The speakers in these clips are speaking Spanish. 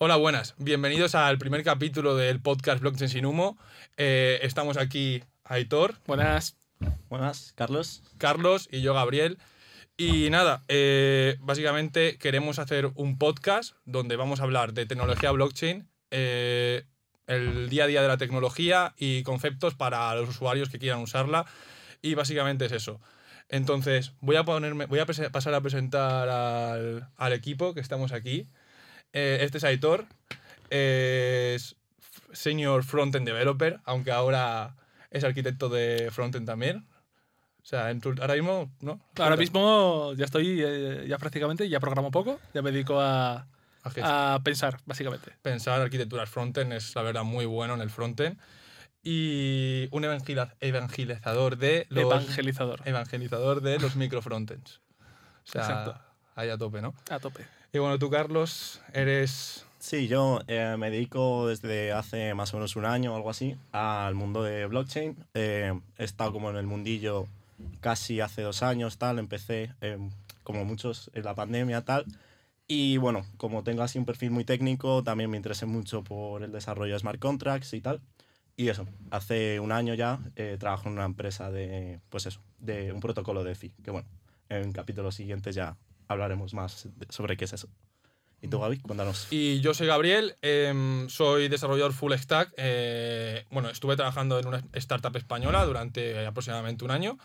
Hola, buenas. Bienvenidos al primer capítulo del podcast Blockchain sin humo. Eh, estamos aquí Aitor, Buenas. Buenas, Carlos. Carlos y yo, Gabriel. Y nada, eh, básicamente queremos hacer un podcast donde vamos a hablar de tecnología blockchain, eh, el día a día de la tecnología y conceptos para los usuarios que quieran usarla. Y básicamente es eso. Entonces, voy a, ponerme, voy a pasar a presentar al, al equipo que estamos aquí. Eh, este es Aitor, es Senior Frontend Developer, aunque ahora es arquitecto de Frontend también. O sea, en tu- ahora mismo, ¿no? Ahora mismo ya estoy, eh, ya prácticamente, ya programo poco, ya me dedico a, A pensar, básicamente. Pensar arquitecturas frontend es, la verdad, muy bueno en el frontend. Y un evangelizador de los... Evangelizador. evangelizador de los microfrontends. O sea, Exacto. ahí a tope, ¿no? A tope. Y bueno, tú, Carlos, eres... Sí, yo eh, me dedico desde hace más o menos un año o algo así al mundo de blockchain. Eh, he estado como en el mundillo casi hace dos años, tal. Empecé, eh, como muchos, en la pandemia, tal. Y bueno, como tengo así un perfil muy técnico, también me interesé mucho por el desarrollo de smart contracts y tal. Y eso, hace un año ya eh, trabajo en una empresa de, pues eso, de un protocolo de FI, que bueno, en capítulos siguientes ya hablaremos más sobre qué es eso. ¿Y tú, Gaby? Cuéntanos. Y yo soy Gabriel, em, soy desarrollador full stack. eh, bueno, estuve trabajando en una startup española durante aproximadamente un año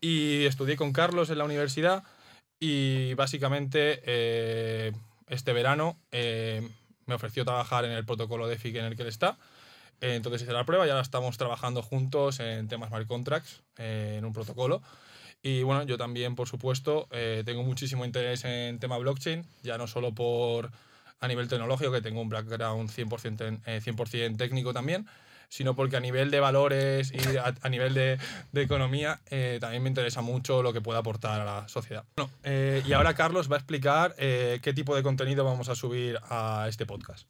y estudié con Carlos en la universidad y básicamente eh, este verano eh, me ofreció trabajar en el protocolo de FIC en el que él está. Eh, entonces hice la prueba y ahora estamos trabajando juntos en temas smart contracts, eh, en un protocolo. Y bueno, yo también, por supuesto, eh, tengo muchísimo interés en tema blockchain, ya no solo por a nivel tecnológico, que tengo un background 100%, en- eh, 100 técnico también, sino porque a nivel de valores y a, nivel de, economía eh, también me interesa mucho lo que pueda aportar a la sociedad. Eh, y ahora Carlos va a explicar qué tipo de contenido vamos a subir a este podcast.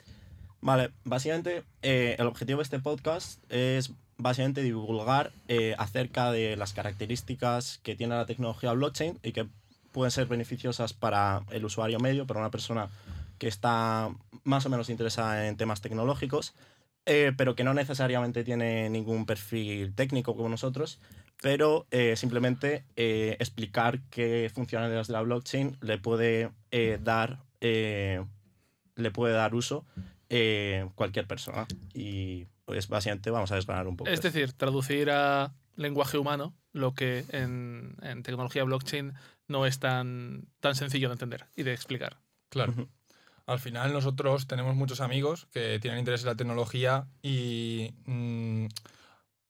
Vale, básicamente eh, el objetivo de este podcast es básicamente divulgar eh, acerca de las características que tiene la tecnología blockchain y que pueden ser beneficiosas para el usuario medio, para una persona que está más o menos interesada en temas tecnológicos, eh, pero que no necesariamente tiene ningún perfil técnico como nosotros, pero simplemente explicar qué funcionalidades de la blockchain le puede dar le puede dar uso eh, cualquier persona. Y pues básicamente vamos a desgranar un poco. Es eso. decir, traducir a lenguaje humano lo que en, en tecnología blockchain no es tan, tan sencillo de entender y de explicar. Claro. Al final nosotros tenemos muchos amigos que tienen interés en la tecnología y mm,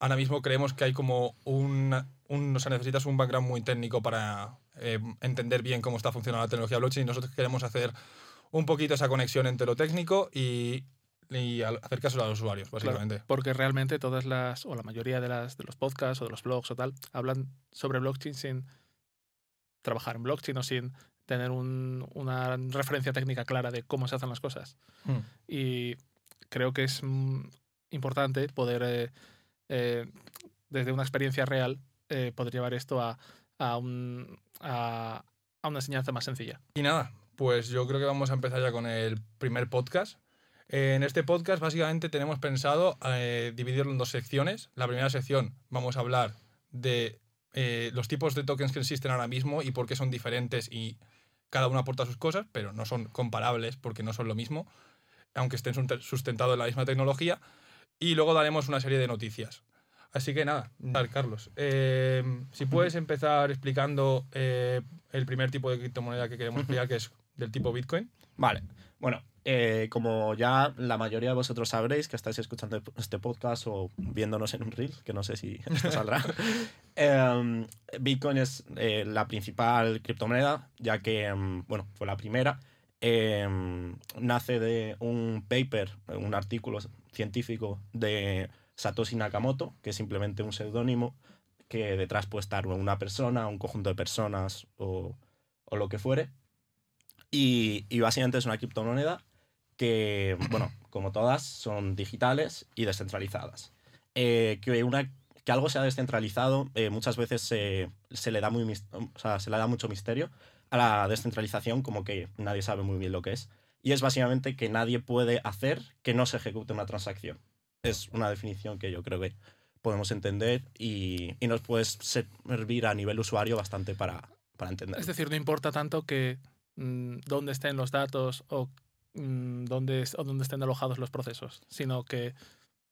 ahora mismo creemos que hay como un, un- o sea, necesitas un background muy técnico para eh, entender bien cómo está funcionando la tecnología blockchain y nosotros queremos hacer un poquito esa conexión entre lo técnico y, y al- hacer caso a los usuarios, básicamente. Porque realmente todas las, o la mayoría de, las, de los podcasts o de los blogs o tal, hablan sobre blockchain sin trabajar en blockchain o sin tener un- una referencia técnica clara de cómo se hacen las cosas. Mm. Y creo que es mm, importante poder, eh, eh, desde una experiencia real, eh, poder llevar esto a, a, un- a- a una enseñanza más sencilla. Y nada, pues yo creo que vamos a empezar ya con el primer podcast. En este podcast básicamente tenemos pensado eh, dividirlo en dos secciones. La primera sección vamos a hablar de eh, los tipos de tokens que existen ahora mismo y por qué son diferentes y cada uno aporta sus cosas, pero no son comparables porque no son lo mismo, aunque estén sustentados en la misma tecnología. Y luego daremos una serie de noticias. Así que nada, tal, Carlos, eh, si puedes empezar explicando eh, el primer tipo de criptomoneda que queremos explicar, que es del tipo Bitcoin. Vale. Bueno, eh, como ya la mayoría de vosotros sabréis que estáis escuchando este podcast o viéndonos en un reel, que no sé si esto saldrá, em, Bitcoin es la principal criptomoneda, ya que, em, bueno, fue la primera. Em, nace de un paper, un artículo científico de Satoshi Nakamoto, que es simplemente un seudónimo que detrás puede estar una persona, un conjunto de personas o, o lo que fuere. Y, y básicamente es una criptomoneda que, bueno, como todas, son digitales y descentralizadas. Eh, que, una, que algo sea descentralizado eh, muchas veces se, se le da muy, o sea, se le da mucho misterio a la descentralización, como que nadie sabe muy bien lo que es. y es básicamente que nadie puede hacer que no se ejecute una transacción. Es una definición que yo creo que podemos entender y, y nos puede servir a nivel usuario bastante para, para entender. Es decir, no importa tanto que mm, dónde estén los datos o, mm, dónde, o dónde estén alojados los procesos, sino que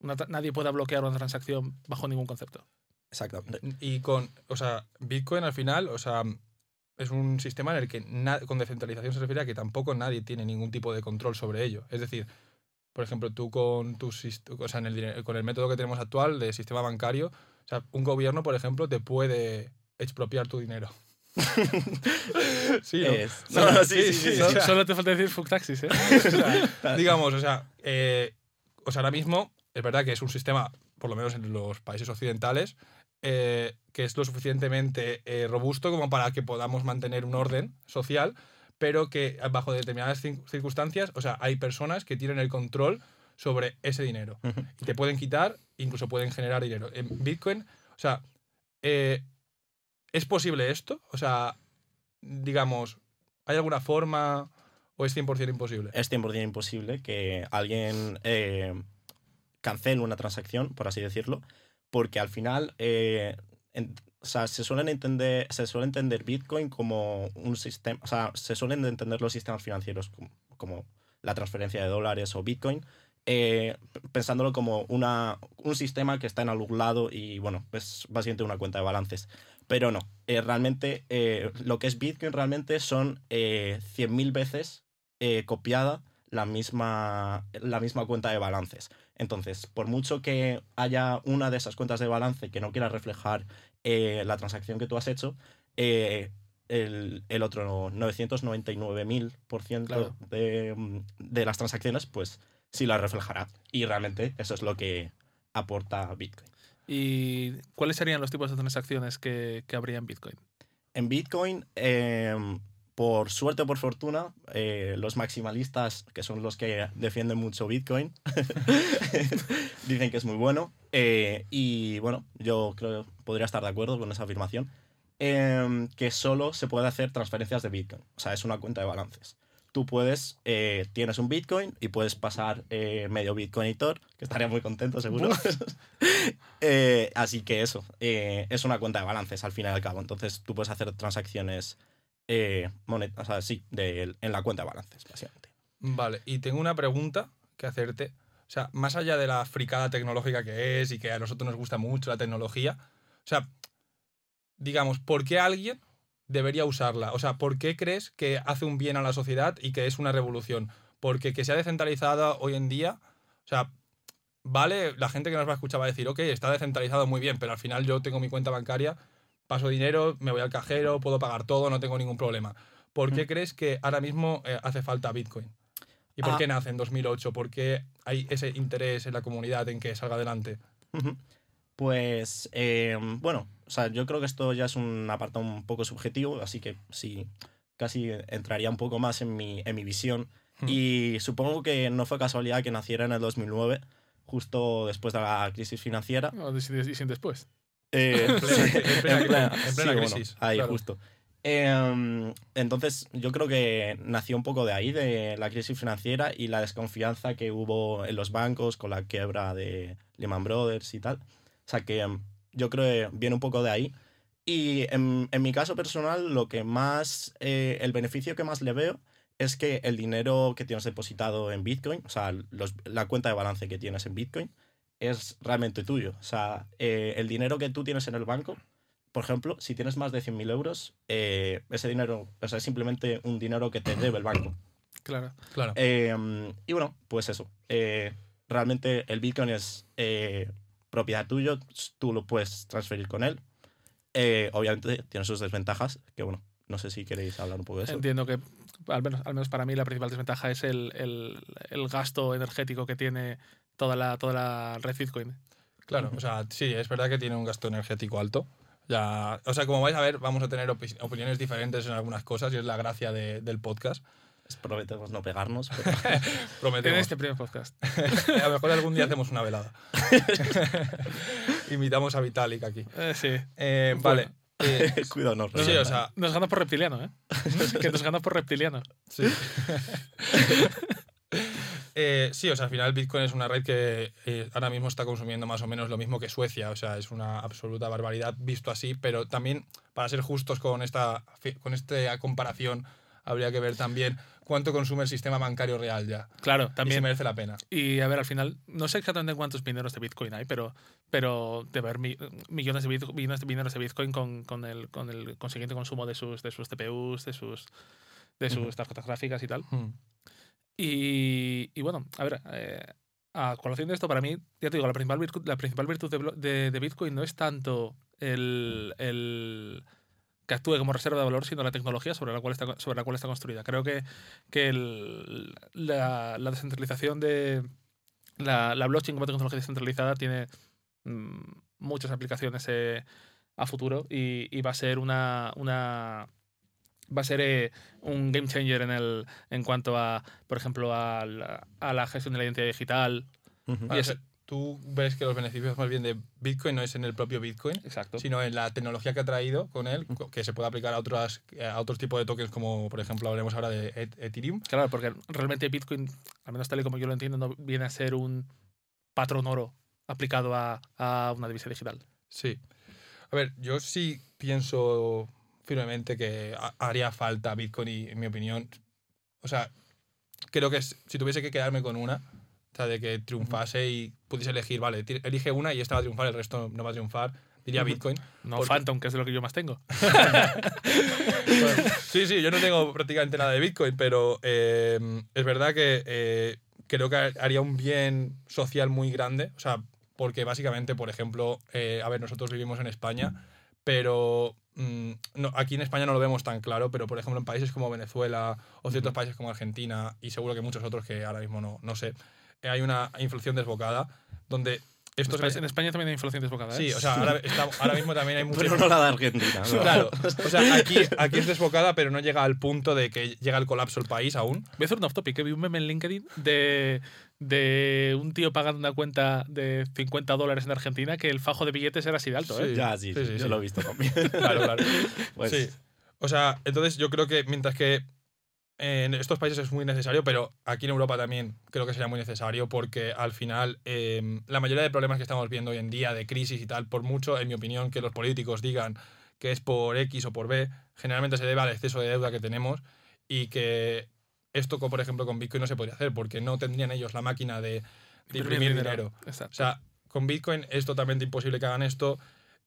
una nadie pueda bloquear una transacción bajo ningún concepto. Exactamente. Y con, o sea, Bitcoin al final, o sea, es un sistema en el que con descentralización se refiere a que tampoco nadie tiene ningún tipo de control sobre ello. Es decir, por ejemplo, tú con tu o sea, en el, con el método que tenemos actual de sistema bancario, o sea, un gobierno, por ejemplo, te puede expropiar tu dinero. sí, ¿no? Es- No, no, sí, sí, sí, So- o sea- Solo te falta decir fuck taxis, ¿eh? O sea, digamos, o sea, eh, o sea, ahora mismo es verdad que es un sistema, por lo menos en los países occidentales, eh, que es lo suficientemente eh, robusto como para que podamos mantener un orden social, pero que bajo determinadas circunstancias, o sea, hay personas que tienen el control sobre ese dinero y te pueden quitar, incluso pueden generar dinero. En Bitcoin, o sea, eh, ¿es posible esto? O sea, digamos, ¿hay alguna forma o es 100% imposible? es 100% imposible que alguien eh, cancele una transacción, por así decirlo, porque al final eh, en- o sea, se, suelen entender, se suele entender Bitcoin como un sistema, o sea, se suelen entender los sistemas financieros como, la transferencia de dólares o Bitcoin, eh, pensándolo como una, un sistema que está en algún y bueno, es básicamente una cuenta de balances. Pero no, eh, realmente eh, lo que es Bitcoin realmente son eh, 100.000 veces copiada la misma, la misma cuenta de balances. Entonces, por mucho que haya una de esas cuentas de balance que no quiera reflejar eh, la transacción que tú has hecho, eh, el, el otro 999.000% Claro. de, mm, de las transacciones, pues sí la reflejará. Y realmente eso es lo que aporta Bitcoin. ¿Y cuáles serían los tipos de transacciones que, que habría en Bitcoin? En Bitcoin, eh, por suerte o por fortuna, eh, los maximalistas, que son los que defienden mucho Bitcoin, dicen que es muy bueno. Eh, y bueno, yo creo que podría estar de acuerdo con esa afirmación. eh, que solo se puede hacer transferencias de Bitcoin. O sea, es una cuenta de balances. Tú puedes, eh, tienes un Bitcoin y puedes pasar medio Bitcoinitor, que estaría muy contento seguro. Así que eso, es una cuenta de balances al fin y al cabo. Entonces tú puedes hacer transacciones eh, monet- o sea, sí, de- en la cuenta de balances, básicamente. Vale, y tengo una pregunta que hacerte. O sea, más allá de la fricada tecnológica que es y que a nosotros nos gusta mucho la tecnología, o sea, digamos, ¿por qué alguien debería usarla? O sea, ¿por qué crees que hace un bien a la sociedad y que es una revolución? Porque que sea descentralizada hoy en día, o sea, vale, la gente que nos va a escuchar va a decir, ok, está descentralizado muy bien, pero al final yo tengo mi cuenta bancaria, paso dinero, me voy al cajero, puedo pagar todo, no tengo ningún problema. ¿Por qué Mm. crees que ahora mismo eh, hace falta Bitcoin? ¿Y por Ah. qué nace en 2008? ¿Por qué hay ese interés en la comunidad en que salga adelante? Pues, eh, bueno, o sea, yo creo que esto ya es un apartado un poco subjetivo, así que sí, casi entraría un poco más en mi, en mi visión. Hmm. Y supongo que no fue casualidad que naciera en el 2009, justo después de la crisis financiera. O de- y sin después. Eh, En plena- sí, en plena- en plena- en plena sí, bueno, crisis, ahí, claro. justo. Em, entonces, yo creo que nació un poco de ahí, de la crisis financiera y la desconfianza que hubo en los bancos con la quiebra de Lehman Brothers y tal. O sea que em, yo creo que viene un poco de ahí. Y en, en mi caso personal, lo que más, eh, el beneficio que más le veo es que el dinero que tienes depositado en Bitcoin, o sea, los- la cuenta de balance que tienes en Bitcoin, es realmente tuyo. O sea, eh, el dinero que tú tienes en el banco, por ejemplo, si tienes más de 100.000 euros, eh, ese dinero, o sea, es simplemente un dinero que te debe el banco. Claro. Claro. Eh, y bueno, pues eso. eh, realmente el Bitcoin es eh, propiedad tuyo, tú lo puedes transferir con él. Eh, obviamente tiene sus desventajas, que bueno, no sé si queréis hablar un poco de eso. Entiendo que, al menos, al menos para mí, la principal desventaja es el, el- el gasto energético que tiene toda la, toda la red Bitcoin. Claro, o sea, sí, es verdad que tiene un gasto energético alto. Ya, o sea, como vais a ver, vamos a tener opi- opiniones diferentes en algunas cosas y es la gracia de- del podcast. Prometemos no pegarnos. pero- En Prometemos. este primer podcast. a lo mejor algún día hacemos una velada. Invitamos a Vitalik aquí. Eh, sí. Eh, Bueno. vale. Eh, Cuidado, no. sí, o sea, Nos gana por reptiliano, ¿eh? que nos gana por reptiliano. Sí. Eh, sí, o sea, al final Bitcoin es una red que eh, ahora mismo está consumiendo más o menos lo mismo que Suecia, o sea, es una absoluta barbaridad visto así, pero también, para ser justos con esta, con esta comparación, habría que ver también cuánto consume el sistema bancario real ya. Claro, Y si también. merece la pena. Y a ver, al final, no sé exactamente cuántos mineros de Bitcoin hay, pero, pero debe haber mi- millones de, millones de mineros de Bitcoin con, con, el, con el consiguiente consumo de sus, de sus CPUs, de sus, de sus tarjetas gráficas y tal. Hmm. Y, y bueno, a ver, eh, a colación de esto, para mí, ya te digo, la principal virtud, la principal virtud de, de- de Bitcoin no es tanto el, el que actúe como reserva de valor, sino la tecnología sobre la cual está, sobre la cual está construida. Creo que, que la, la descentralización de la, la blockchain como tecnología descentralizada tiene mm, muchas aplicaciones eh, a futuro y, y va a ser una, una va a ser eh, un game changer en el en cuanto a por ejemplo a la, a la gestión de la identidad digital. Ah, Y sea, ese- Tú ves que los beneficios más bien de Bitcoin no es en el propio Bitcoin, exacto sino en la tecnología que ha traído con él, que se puede aplicar a, otras, a otros tipos de tokens, como por ejemplo hablaremos ahora de Et- Ethereum. claro porque realmente Bitcoin al menos tal y como yo lo entiendo no viene a ser un patrón oro aplicado a, a una divisa digital Sí. A ver, yo sí pienso firmemente que ha- haría falta Bitcoin y, en mi opinión, o sea, creo que si tuviese que quedarme con una, o sea, de que triunfase y pudiese elegir, vale, elige una y esta va a triunfar, el resto no va a triunfar, diría. Bitcoin. no Porque- Phantom que es lo que yo más tengo Bueno, sí, sí, yo no tengo prácticamente nada de Bitcoin, pero eh, es verdad que eh, creo que haría un bien social muy grande. O sea, porque básicamente, por ejemplo, eh, a ver, nosotros vivimos en España, pero mm, no, aquí en España no lo vemos tan claro, pero por ejemplo en países como Venezuela o ciertos países como Argentina y seguro que muchos otros que ahora mismo no, no sé, eh, hay una inflación desbocada donde en estos... España, en España también hay inflación desbocada ¿eh? Sí, o sea, ahora, está- ahora mismo también hay mucha Pero no la de Argentina. ¿no? Claro, o sea, aquí, aquí es desbocada, pero no llega al punto de que llega el colapso el país aún. Voy a hacer un off topic, que vi un meme en LinkedIn de, de un tío pagando una cuenta de 50 dólares en Argentina que el fajo de billetes era así de alto, ¿eh? Sí. Ya, sí, Sí, sí, sí, yo lo he visto también. Claro, claro. Pues, Sí. O sea, entonces yo creo que mientras que en estos países es muy necesario, pero aquí en Europa también creo que sería muy necesario porque al final eh, la mayoría de problemas que estamos viendo hoy en día de crisis y tal, por mucho, en mi opinión, que los políticos digan que es por X o por B, generalmente se debe al exceso de deuda que tenemos y que esto, por ejemplo, con Bitcoin no se podría hacer porque no tendrían ellos la máquina de, de imprimir dinero. Exacto. O sea, con Bitcoin es totalmente imposible que hagan esto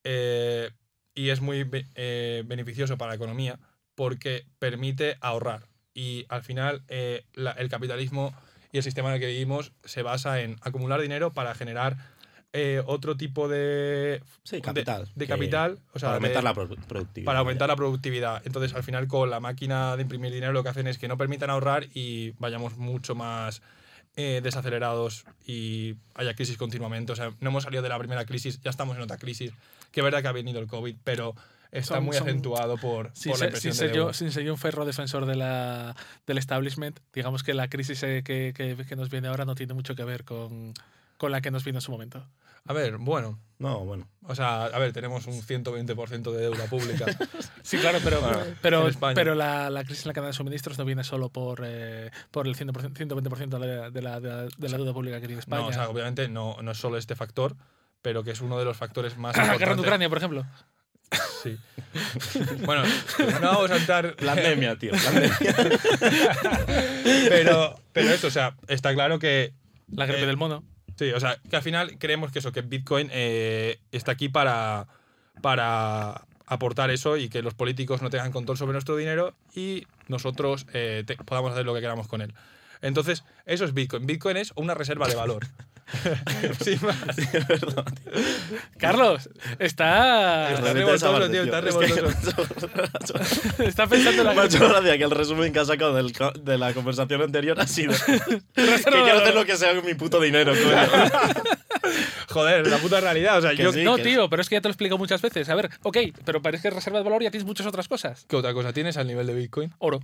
eh, y es muy eh, beneficioso para la economía porque permite ahorrar. Y al final eh, la- el capitalismo y el sistema en el que vivimos se basa en acumular dinero para generar eh, otro tipo de, sí, de- capital. de capital. O sea, para aumentar de- la pro- productividad. para aumentar la productividad. Entonces, al final, con la máquina de imprimir dinero, lo que hacen es que no permitan ahorrar y vayamos mucho más eh, desacelerados y haya crisis continuamente. O sea, no hemos salido de la primera crisis, ya estamos en otra crisis. Que es verdad que ha venido el COVID, pero está Son- muy son- acentuado por, sin, por la impresión sin de ser yo, deuda. sin ser yo un ferro defensor de la, del establishment, digamos que la crisis eh, que, que- que nos viene ahora no tiene mucho que ver con, con la que nos vino en su momento. A ver, bueno. No, bueno. O sea, a ver, tenemos un 120% de deuda pública. Sí, claro, pero, Bueno, pero, pero la, la crisis en la cadena de suministros no viene solo por, eh, por el 100%, 120% de la, de, la, de la- de la deuda pública que tiene España. no, o sea, obviamente no, no es solo este factor, pero que es uno de los factores más la guerra en. Ucrania, por ejemplo. Sí. bueno, no vamos a entrar Pandemia, tío. Pandemia. pero, pero eso, o sea, está claro que La gripe Eh, del mono. Sí, o sea, que al final creemos que eso, que Bitcoin eh, está aquí para, para aportar eso y que los políticos no tengan control sobre nuestro dinero y nosotros eh, te- podamos hacer lo que queramos con él. Entonces, eso es Bitcoin. Bitcoin es una reserva de valor. Carlos, está, Está revoltoso, tío, está revoltoso. está pensando en la Me ha hecho gracia que el resumen que sacado del de la conversación anterior ha sido que quiero hacer lo que sea con mi puto dinero. Joder, la puta realidad. O sea, Que yo. sí. No, tío, pero es que ya te lo he explicado muchas veces. A ver, ok, pero parece que reserva de valor ya tienes muchas otras cosas. ¿Qué otra cosa tienes al nivel de Bitcoin? Oro.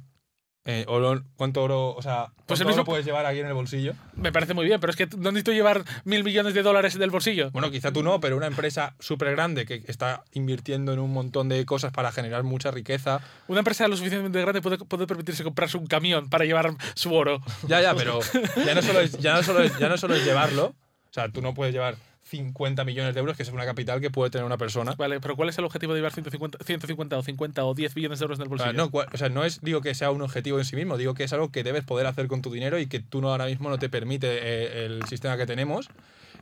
Eh, oro, ¿Cuánto oro, o sea, Pues el mismo- oro puedes llevar aquí en el bolsillo? Me parece muy bien, pero es que no necesito llevar mil millones de dólares del bolsillo. Bueno, quizá tú no, pero una empresa súper grande que está invirtiendo en un montón de cosas para generar mucha riqueza. Una empresa lo suficientemente grande puede, puede permitirse comprarse un camión para llevar su oro. Ya, ya, pero ya no solo es, ya no solo es, ya no solo es llevarlo. O sea, tú no puedes llevar 50 millones de euros, que es una capital que puede tener una persona. Vale, pero ¿cuál es el objetivo de llevar 150, 150 o 50 o 10 billones de euros en el bolsillo? no, cua- o sea, no es, digo que sea un objetivo en sí mismo, digo que es algo que debes poder hacer con tu dinero y que tú no ahora mismo no te permite eh, el sistema que tenemos,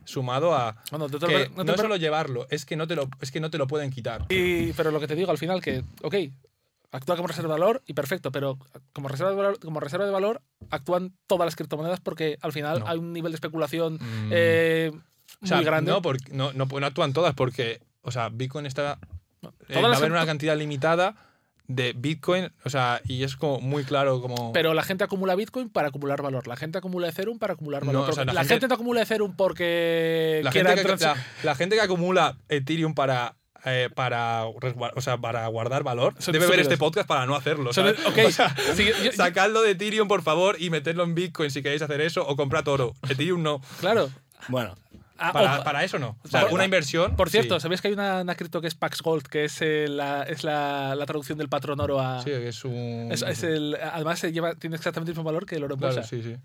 sumado a Bueno, no te- que no te- no solo llevarlo, es que no te lo, es que no te lo pueden quitar. Y- pero lo que te digo al final, que, ok, actúa como reserva de valor y perfecto, pero como reserva de valor, como reserva de valor actúan todas las criptomonedas porque al final No. hay un nivel de especulación Mm. eh, O sea, muy grande. No, porque, no, no, no actúan todas porque, o sea, Bitcoin está... eh, va a haber una cantidad limitada de Bitcoin, o sea, y es como muy claro como... Pero la gente acumula Bitcoin para acumular valor. La gente acumula Ethereum para acumular No, valor. o sea, Porque la la, gente- gente, no acumula Ethereum porque la, gente que, trans- la, la gente que acumula Ethereum para... eh, para, o sea, para guardar valor, Son debe ver este podcast para no hacerlo. Son- ¿sabes? ok, O sea, sí, yo- yo- sacadlo de Ethereum, por favor, y meterlo en Bitcoin si queréis hacer eso, o comprad oro. Ethereum no. claro. Bueno, Ah, Para, eso no. O sea, Por- una inversión. por cierto, sí. ¿sabéis que hay una, una cripto que es Pax Gold, que es, eh, la, es la, la traducción del patrón oro a. Sí, que es un. es- es el, además, se lleva, tiene exactamente el mismo valor que el oro en Claro, sí, sí.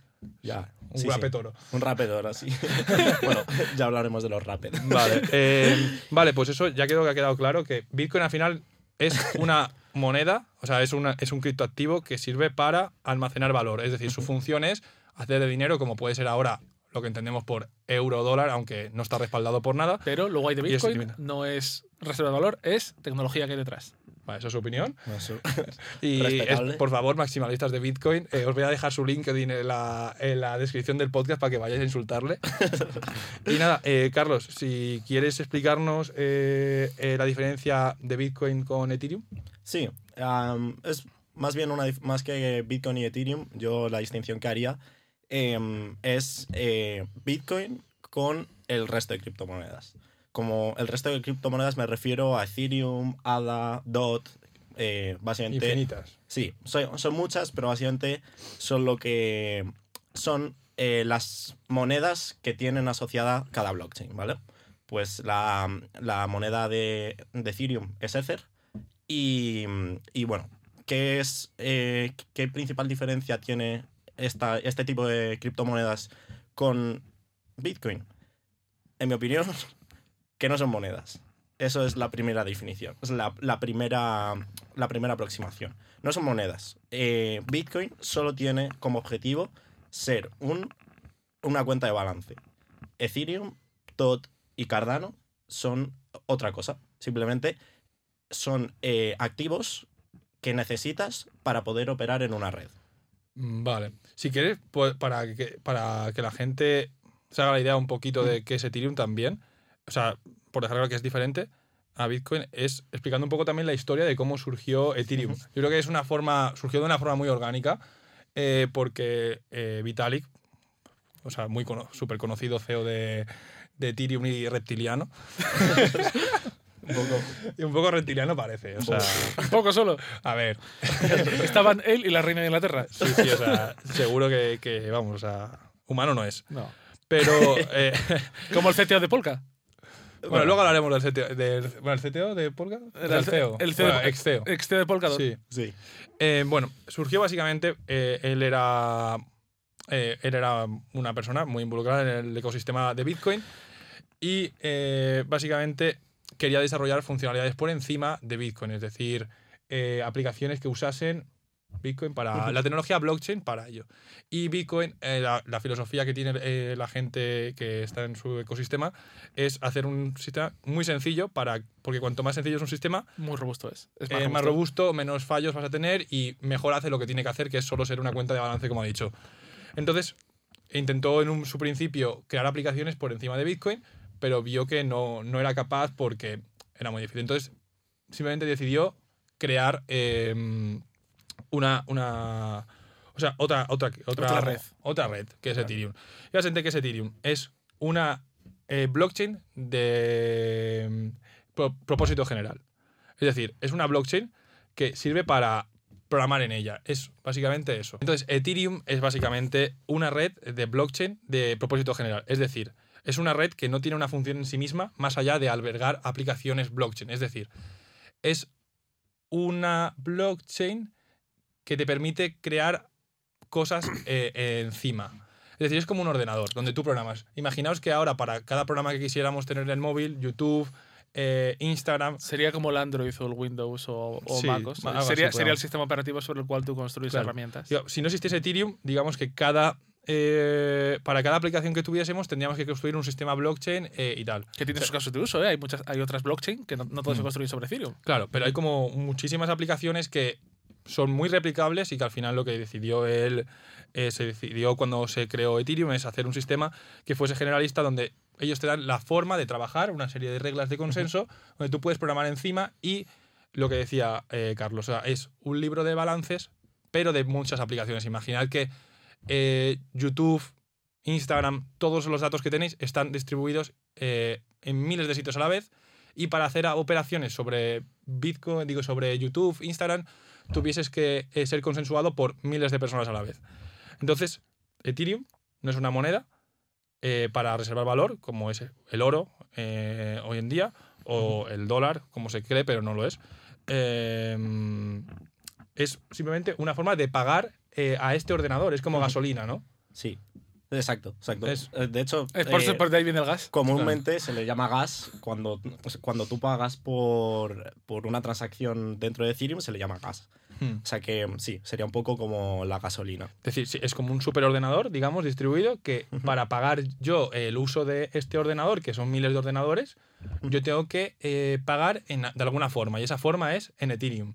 ya. Un sí, sí. rapet oro. Un rapedor así. bueno, ya hablaremos de los rapid. Vale, eh, vale, pues eso ya creo que ha quedado claro que Bitcoin al final es una moneda, o sea, es, una, es un criptoactivo que sirve para almacenar valor. Es decir, su función es hacer de dinero, como puede ser ahora lo que entendemos por euro o dólar, aunque no está respaldado por nada. Pero lo guay de eso Bitcoin no es reserva de valor, es tecnología que hay detrás. Vale, esa es su opinión. Eso. Y es- por favor, maximalistas de Bitcoin, eh, os voy a dejar su LinkedIn en la, en la descripción del podcast para que vayáis a insultarle. y nada, eh, Carlos, si quieres explicarnos eh, eh, la diferencia de Bitcoin con Ethereum. Sí, es más bien una más que Bitcoin y Ethereum, yo la distinción que haría em, es eh, Bitcoin con el resto de criptomonedas. Como el resto de criptomonedas me refiero a Ethereum, ADA, DOT, eh, básicamente... Infinitas. Sí, son, son muchas, pero básicamente son lo que son eh, las monedas que tienen asociada cada blockchain, ¿vale? Pues la, la moneda de, de Ethereum es Ether. Y, y bueno, ¿qué es qué principal diferencia tiene esta, este tipo de criptomonedas con Bitcoin? En mi opinión, que no son monedas. Eso es la primera definición. Es la, la primera, la primera aproximación. No son monedas. Eh, Bitcoin solo tiene como objetivo ser un, una cuenta de balance. Ethereum, TOT y Cardano son otra cosa. Simplemente son eh, activos que necesitas para poder operar en una red. Mm, Vale. Si quieres, pues, para, que, para que la gente se haga la idea un poquito de qué es Ethereum también, o sea, por dejar claro que es diferente a Bitcoin, es explicando un poco también la historia de cómo surgió Ethereum. Yo creo que es una forma, surgió de una forma muy orgánica, eh, porque eh, Vitalik, o sea, muy cono súper conocido CEO de, de Ethereum y reptiliano, Un poco. y un poco reptiliano parece, o sea, Un poco solo. a ver, Estaban él y la reina de Inglaterra. sí, sí, o sea, seguro que, que, vamos, o sea, humano no es. No. Pero eh, Como el CTO de Polka. bueno, luego hablaremos del CTO, del, bueno, ¿el CTO de Polka. Era el CEO. El CEO Bueno, de, ex CEO. ex CEO de Polka. Sí. Sí. Eh, bueno, surgió básicamente, eh, él era eh, él era una persona muy involucrada en el ecosistema de Bitcoin y eh, básicamente quería desarrollar funcionalidades por encima de Bitcoin, es decir, eh, aplicaciones que usasen Bitcoin para la tecnología blockchain para ello. Y Bitcoin, eh, la, la filosofía que tiene eh, la gente que está en su ecosistema es hacer un sistema muy sencillo para porque cuanto más sencillo es un sistema, Muy robusto es. Es más robusto, menos fallos vas a tener y mejor hace lo que tiene que hacer, que es solo ser una cuenta de balance, como ha dicho. Entonces, intentó en un- su principio crear aplicaciones por encima de Bitcoin, pero vio que no, no era capaz porque era muy difícil. Entonces, simplemente decidió crear eh, una, una. O sea, otra, otra, otra, Otra red. Otra red, que es Claro. Ethereum. Y básicamente, ¿qué es Ethereum? Es una eh, blockchain de pro- propósito general. Es decir, es una blockchain que sirve para programar en ella. Es básicamente eso. Entonces, Ethereum es básicamente una red de blockchain de propósito general. Es decir, es una red que no tiene una función en sí misma más allá de albergar aplicaciones blockchain. Es decir, es una blockchain que te permite crear cosas eh, encima. Es decir, es como un ordenador donde tú programas. Imaginaos que ahora para cada programa que quisiéramos tener en el móvil, YouTube, eh, Instagram, Sería como el Android o el Windows o, o Sí, MacOS. sería, sería el sistema operativo sobre el cual tú construyes Claro. herramientas. Si no existiese Ethereum, digamos que cada eh, para cada aplicación que tuviésemos tendríamos que construir un sistema blockchain eh, y tal. Que tiene sus casos de uso, ¿eh? Hay, muchas, hay otras blockchain que no, no todas se Mm. construyen sobre Ethereum. Claro, pero hay como muchísimas aplicaciones que son muy replicables y que al final lo que decidió él, eh, se decidió cuando se creó Ethereum es hacer un sistema que fuese generalista donde ellos te dan la forma de trabajar, una serie de reglas de consenso, donde tú puedes programar encima y lo que decía eh, Carlos, o sea, es un libro de balances, pero de muchas aplicaciones. Imaginad que eh, YouTube, Instagram, todos los datos que tenéis están distribuidos eh, en miles de sitios a la vez y para hacer operaciones sobre Bitcoin, digo, sobre YouTube, Instagram, tuvieses que eh, ser consensuado por miles de personas a la vez. Entonces, Ethereum no es una moneda para reservar valor, como es el oro hoy en día, o el dólar, como se cree, pero no lo es. Es simplemente una forma de pagar eh, a este ordenador. Es como gasolina, ¿no? Sí, exacto, exacto. Es- Eh, de hecho, Es por, eh, por de ahí viene el gas. comúnmente se le llama gas cuando, pues, cuando tú pagas por, por una transacción dentro de Ethereum, se le llama gas. Hmm. O sea que sí, sería un poco como la gasolina. Es decir, es como un superordenador, digamos, distribuido, que para pagar yo el uso de este ordenador, que son miles de ordenadores, yo tengo que eh, pagar en- de alguna forma. Y esa forma es en Ethereum.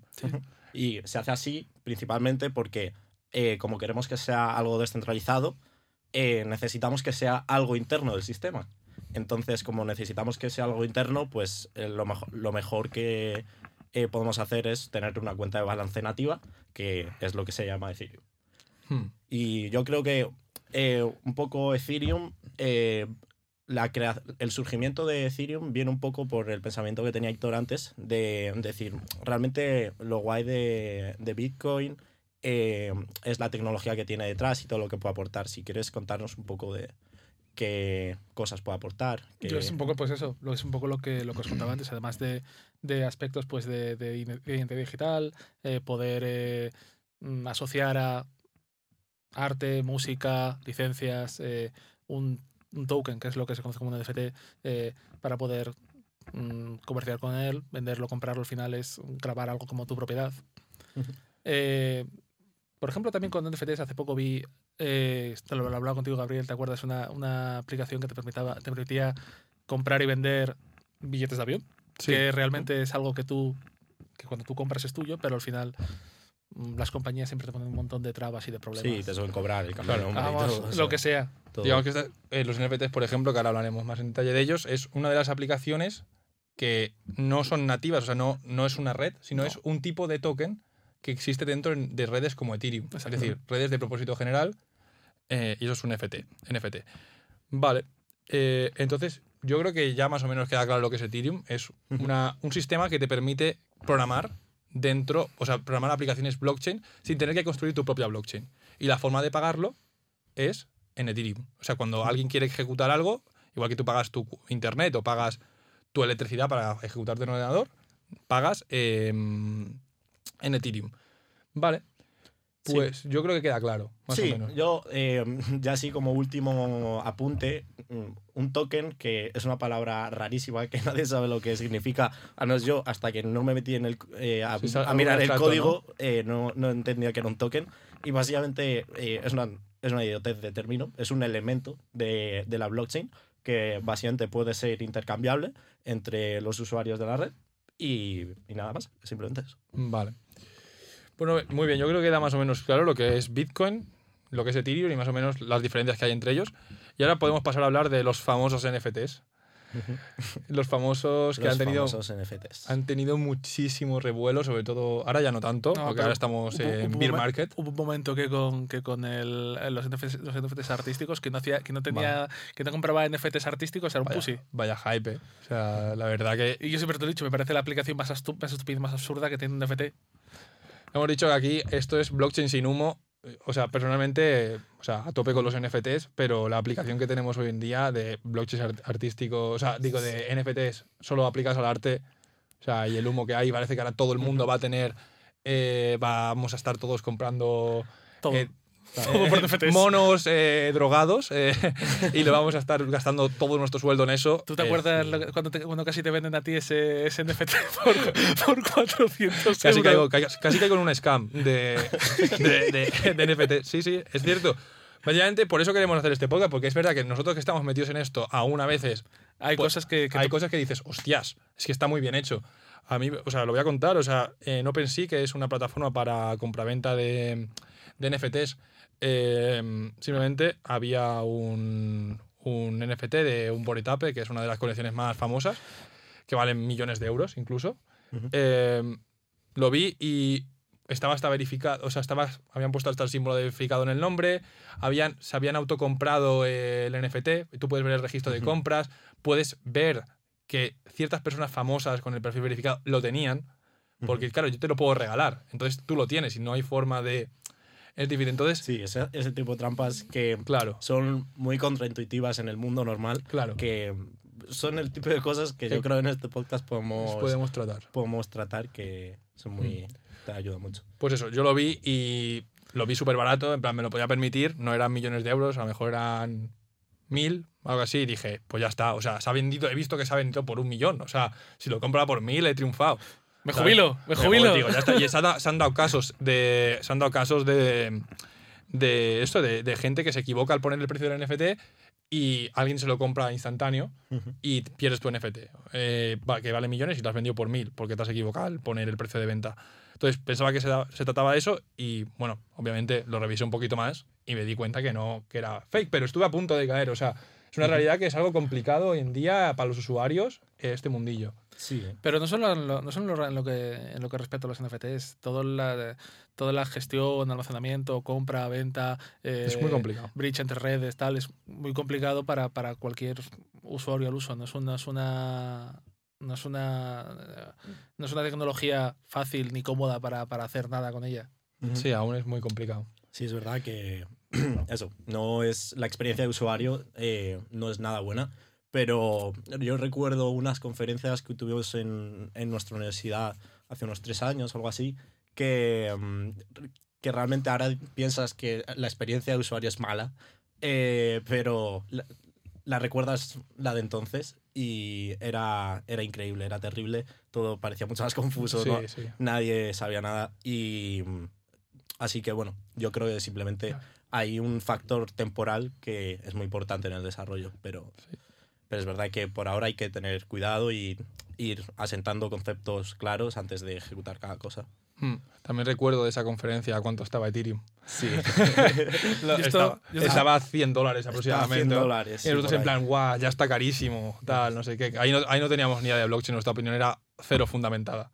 Y se hace así principalmente porque, eh, como queremos que sea algo descentralizado, eh, necesitamos que sea algo interno del sistema. Entonces, como necesitamos que sea algo interno, pues eh, lo, mejor, lo mejor que podemos hacer es tener una cuenta de balance nativa, que es lo que se llama Ethereum. Hmm. Y yo creo que un poco Ethereum, la crea- el surgimiento de Ethereum viene un poco por el pensamiento que tenía Héctor antes, de decir, realmente lo guay de, de Bitcoin eh, es la tecnología que tiene detrás y todo lo que puede aportar. Si quieres contarnos un poco de qué cosas puede aportar. que- Yo es un poco, pues eso, lo es un poco lo que, lo que os contaba antes, además de, de aspectos pues de, de ide- de identidad digital, eh, poder eh, mm, asociar a arte, música, licencias, eh, un, un token, que es lo que se conoce como un NFT, eh, para poder mm, comerciar con él, venderlo, comprarlo, al final es grabar algo como tu propiedad. Eh, por ejemplo, también con NFTs hace poco vi, eh, te lo, lo hablaba contigo, Gabriel, ¿te acuerdas? Una, una aplicación que te, permitaba, te permitía comprar y vender billetes de avión, Sí. que realmente es algo que tú, que cuando tú compras es tuyo, pero al final mm, las compañías siempre te ponen un montón de trabas y de problemas. Sí, te suelen cobrar el cambio Claro. Vamos, todo lo que sea. todo. Digamos que esta- eh, los NFTs, por ejemplo, que ahora hablaremos más en detalle de ellos, es una de las aplicaciones que no son nativas, o sea, no, no es una red, sino No. es un tipo de token que existe dentro en- de redes como Ethereum. Es decir, redes de propósito general, eh, y eso es un NFT. NFT. Vale. eh, entonces, yo creo que ya más o menos queda claro lo que es Ethereum. Es una, un sistema que te permite programar dentro, o sea, programar aplicaciones blockchain sin tener que construir tu propia blockchain. Y la forma de pagarlo es en Ethereum. O sea, cuando alguien quiere ejecutar algo, igual que tú pagas tu internet o pagas tu electricidad para ejecutarte en ordenador, pagas eh, en Ethereum. Vale. Sí. Pues yo creo que queda claro, más sí, o menos. yo eh, ya así como último apunte, mm, un token que es una palabra rarísima que nadie sabe lo que significa, al menos yo hasta que no me metí en el, eh, a, Sí, mirar el código eh, no, no entendía que era un token y básicamente es, una, es una idiotez de término, es un elemento de, de la blockchain que básicamente puede ser intercambiable entre los usuarios de la red y, nada más, simplemente eso. Vale. Bueno, muy bien, yo creo que queda más o menos claro lo que es Bitcoin, lo que es Ethereum y más o menos las diferencias que hay entre ellos. Y ahora podemos pasar a hablar de los famosos NFTs. Los famosos que Los han tenido, famosos NFTs. han tenido muchísimo revuelo, sobre todo, ahora ya no tanto, No, porque ahora estamos hubo- en hubo Beer Market. Hubo un momento que con, que con el, los, NFTs, los NFTs artísticos, que no, hacía, que no tenía, que no compraba NFTs artísticos, era un pussy. Vaya, hype. eh. O sea, la verdad que Y yo siempre te lo he dicho, me parece la aplicación más, más estúpida más absurda que tiene un NFT. Hemos dicho que aquí esto es blockchain sin humo. O sea, personalmente, o sea, a tope con los NFTs, pero la aplicación que tenemos hoy en día de blockchain art- artístico, o sea, digo, de NFTs solo aplicas al arte, o sea, y el humo que hay, parece que ahora todo el mundo va a tener, eh, vamos a estar todos comprando Todo. Eh, por monos eh, drogados eh, y lo vamos a estar gastando todo nuestro sueldo en eso. ¿Tú te Eh, acuerdas lo cuando, te- cuando casi te venden a ti ese, ese NFT por, por 400 Casi euros? caigo, caigo- casi caigo en un scam de, de, de- de NFT. Sí, sí, es cierto. Básicamente, por eso queremos hacer este podcast, porque es verdad que nosotros que estamos metidos en esto, aún a veces Hay pues, cosas que, que hay cosas que dices, hostias, es que está muy bien hecho. A mí, o sea, lo voy a contar, o sea, en OpenSea, que es una plataforma para compraventa de, de NFTs, eh, simplemente había un, un NFT de un Boretape, que es una de las colecciones más famosas, que valen millones de euros incluso. Eh, lo vi y estaba hasta verificado, o sea, estaba, habían puesto hasta el símbolo de verificado en el nombre, habían, se habían autocomprado el NFT, tú puedes ver el registro de compras, puedes ver que ciertas personas famosas con el perfil verificado lo tenían, porque claro, yo te lo puedo regalar, entonces tú lo tienes y no hay forma de... Es difícil, entonces, Sí, ese, ese tipo de trampas que claro, son muy contraintuitivas en el mundo normal, claro, que son el tipo de cosas que yo creo en este podcast podemos, podemos tratar. podemos tratar que son muy... te ayudan mucho. Pues eso, yo lo vi y lo vi súper barato, en plan, me lo podía permitir, no eran millones de euros, a lo mejor eran mil, algo así, y dije, pues ya está, o sea, se ha vendido, he visto que se ha vendido por un millón, o sea, si lo compra por mil, he triunfado. Me ¿sabes? jubilo, me jubilo. digo, ya está, y se, ha da- se han dado casos de, se han dado casos de, de esto, de, de gente que se equivoca al poner el precio del NFT y alguien se lo compra instantáneo y pierdes tu NFT, eh, que vale millones y lo has vendido por mil, porque te has equivocado al poner el precio de venta. Entonces pensaba que se, da- se trataba de eso y, bueno, obviamente lo revisé un poquito más y me di cuenta que no, que era fake, pero estuve a punto de caer. O sea, es una realidad que es algo complicado hoy en día para los usuarios, este mundillo. Sí, ¿eh? Pero no solo, en lo, no solo en lo, que, en lo que respecta a los NFTs, todo la, toda la gestión, almacenamiento, compra, venta, eh, es muy complicado. bridge entre redes, tal, es muy complicado para, para cualquier usuario al uso. No es una, no es una, no es una, no es una tecnología fácil ni cómoda para, para hacer nada con ella. Sí, aún es muy complicado. Sí, es verdad que eso, no es la experiencia de usuario, eh, no es nada buena, pero yo recuerdo unas conferencias que tuvimos en, en nuestra universidad hace unos tres años o algo así, que, mm, que realmente ahora piensas que la experiencia de usuario es mala, eh, pero la, la recuerdas la de entonces y era, era increíble, era terrible, todo parecía mucho más confuso, Sí, ¿no? sí. nadie sabía nada y mm, así que bueno, yo creo que simplemente hay un factor temporal que es muy importante en el desarrollo, pero, Sí. pero es verdad que por ahora hay que tener cuidado y ir asentando conceptos claros antes de ejecutar cada cosa. Hmm. También recuerdo de esa conferencia cuánto estaba Ethereum. Sí, Lo- Yo estaba, yo- estaba a 100 dólares aproximadamente. dólares. Y nosotros en plan, guau, ya está carísimo, tal, no sé qué. Ahí no, ahí no teníamos ni idea de blockchain, nuestra opinión era cero fundamentada.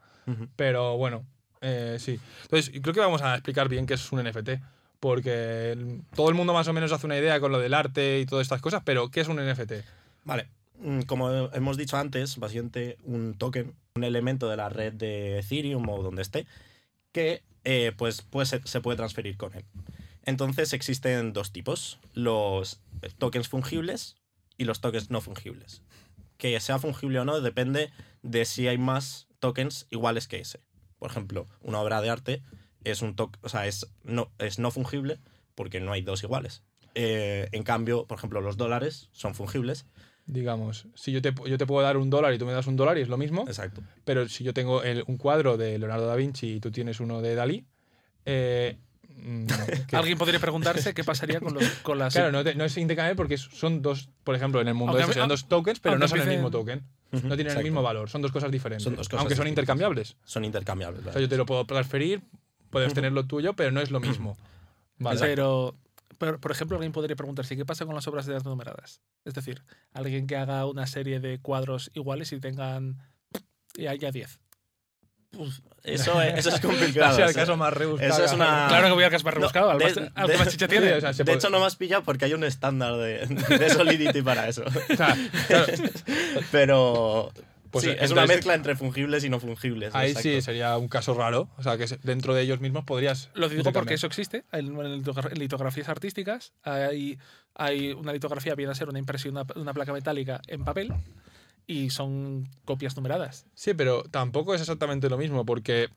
Pero bueno, eh, sí. Entonces, creo que vamos a explicar bien qué es un NFT. Porque todo el mundo más o menos hace una idea con lo del arte y todas estas cosas, pero ¿qué es un NFT? Vale, mm, como hemos dicho antes, básicamente un token, un elemento de la red de Ethereum o donde esté, que eh, pues, pues se, se puede transferir con él. Entonces existen dos tipos, los tokens fungibles y los tokens no fungibles. Que sea fungible o no depende de si hay más tokens iguales que ese. Por ejemplo, una obra de arte es un token, o sea, es no, es no fungible porque no hay dos iguales. Eh, en cambio, por ejemplo, los dólares son fungibles Digamos, si yo te, yo te puedo dar un dólar y tú me das un dólar y es lo mismo, Exacto. pero si yo tengo el- un cuadro de Leonardo da Vinci y tú tienes uno de Dalí, eh, mm. Alguien podría preguntarse qué pasaría con, los, con las... Claro, no, te- no es intercambiable porque son dos, por ejemplo, en el mundo Aunque este serían dos tokens, pero no son el mismo token. No tienen el mismo valor, son dos cosas diferentes. Son dos cosas aunque son intercambiables. Son intercambiables. O sea, yo te lo puedo transferir, puedes tener lo tuyo, pero no es lo mismo. Vale. Pero, pero, por ejemplo, alguien podría preguntarse qué pasa con las obras de arte numeradas. Es decir, alguien que haga una serie de cuadros iguales y tengan y haya 10. Eso, es- eso es complicado. es el eso- caso más rebuscado. eso es una- Claro que voy al es más No, rebuscado, al, de- más, al que de- más chicha tiene. o sea, se de puede- hecho, no me has pillado porque hay un estándar de, de Solidity para eso. o sea, claro, Pero, Pues sí, es una mezcla entre fungibles y no fungibles. Ahí exacto. sí sería un caso raro. O sea, que dentro de ellos mismos podrías. Lo digo porque eso existe. En, en litogra- en litografías artísticas hay, hay una litografía, viene a ser una impresión de una, una placa metálica en papel y son copias numeradas. Sí, pero tampoco es exactamente lo mismo, porque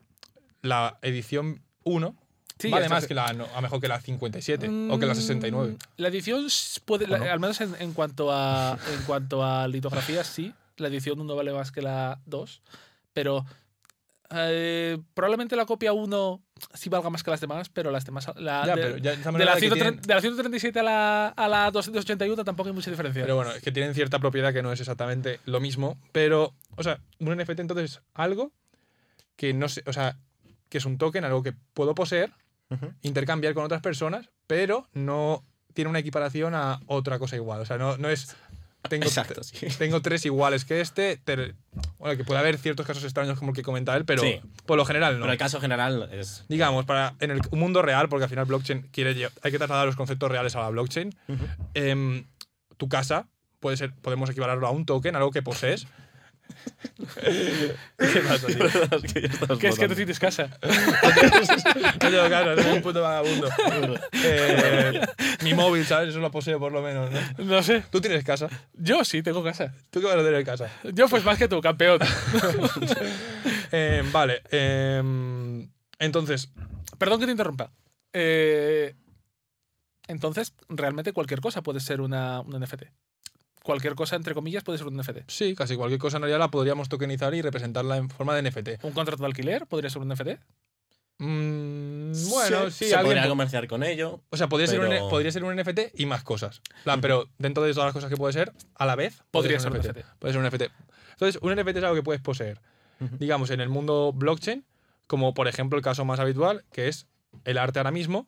la edición 1 Sí, vale más que la, no, a mejor que la 57 o que la 69. Mm, La edición puede, la- ¿O no? al menos en, en cuanto a en cuanto a litografías, sí. La edición 1 vale más que la 2. Pero eh, probablemente la copia 1 sí valga más que las demás, pero las demás. La, Ya, de, pero ya de la de que 130 tienen- de la 137 a la, a la 281 tampoco hay mucha diferencia. Pero bueno, es que tienen cierta propiedad que no es exactamente lo mismo. Pero, o sea, un NFT entonces es algo que no sé, o sea, que es un token, algo que puedo poseer, intercambiar con otras personas, pero no tiene una equiparación a otra cosa igual. O sea, no, no es. Tengo, Exacto, sí. tengo tres iguales que este. ter- bueno, que puede haber ciertos casos extraños como el que comenta él, pero Sí. por lo general no. Pero el caso general es. Digamos, para, en el mundo real, porque al final blockchain quiere hay que trasladar los conceptos reales a la blockchain. Ujú. em, tu casa puede ser, podemos equipararlo a un token, algo que posees. ¿Qué pasa, tío? Es que ya estás que es que tú tienes casa. No tengo casa, soy un puto vagabundo. Eh, mi móvil, ¿sabes? Eso lo poseo por lo menos, ¿no? No sé. Tú tienes casa. Yo sí tengo casa. ¿Tú qué vas a tener casa? Yo pues más que tú, campeón. Eh, vale. em, entonces, Perdón que te interrumpa. Eh, entonces, realmente cualquier cosa puede ser una, un NFT. Cualquier cosa, entre comillas, puede ser un NFT. sí, casi cualquier cosa en realidad la podríamos tokenizar y representarla en forma de NFT. ¿Un contrato de alquiler podría ser un NFT? Mm, bueno, sí, se alguien podría po- comerciar con ello. O sea, podría, ser un, podría ser un NFT y más cosas. En plan, Pero dentro de todas las cosas que puede ser, a la vez, Podría ser un NFT. Puede ser un NFT. Entonces, un NFT es algo que puedes poseer, digamos, en el mundo blockchain, como por ejemplo el caso más habitual, que es el arte ahora mismo.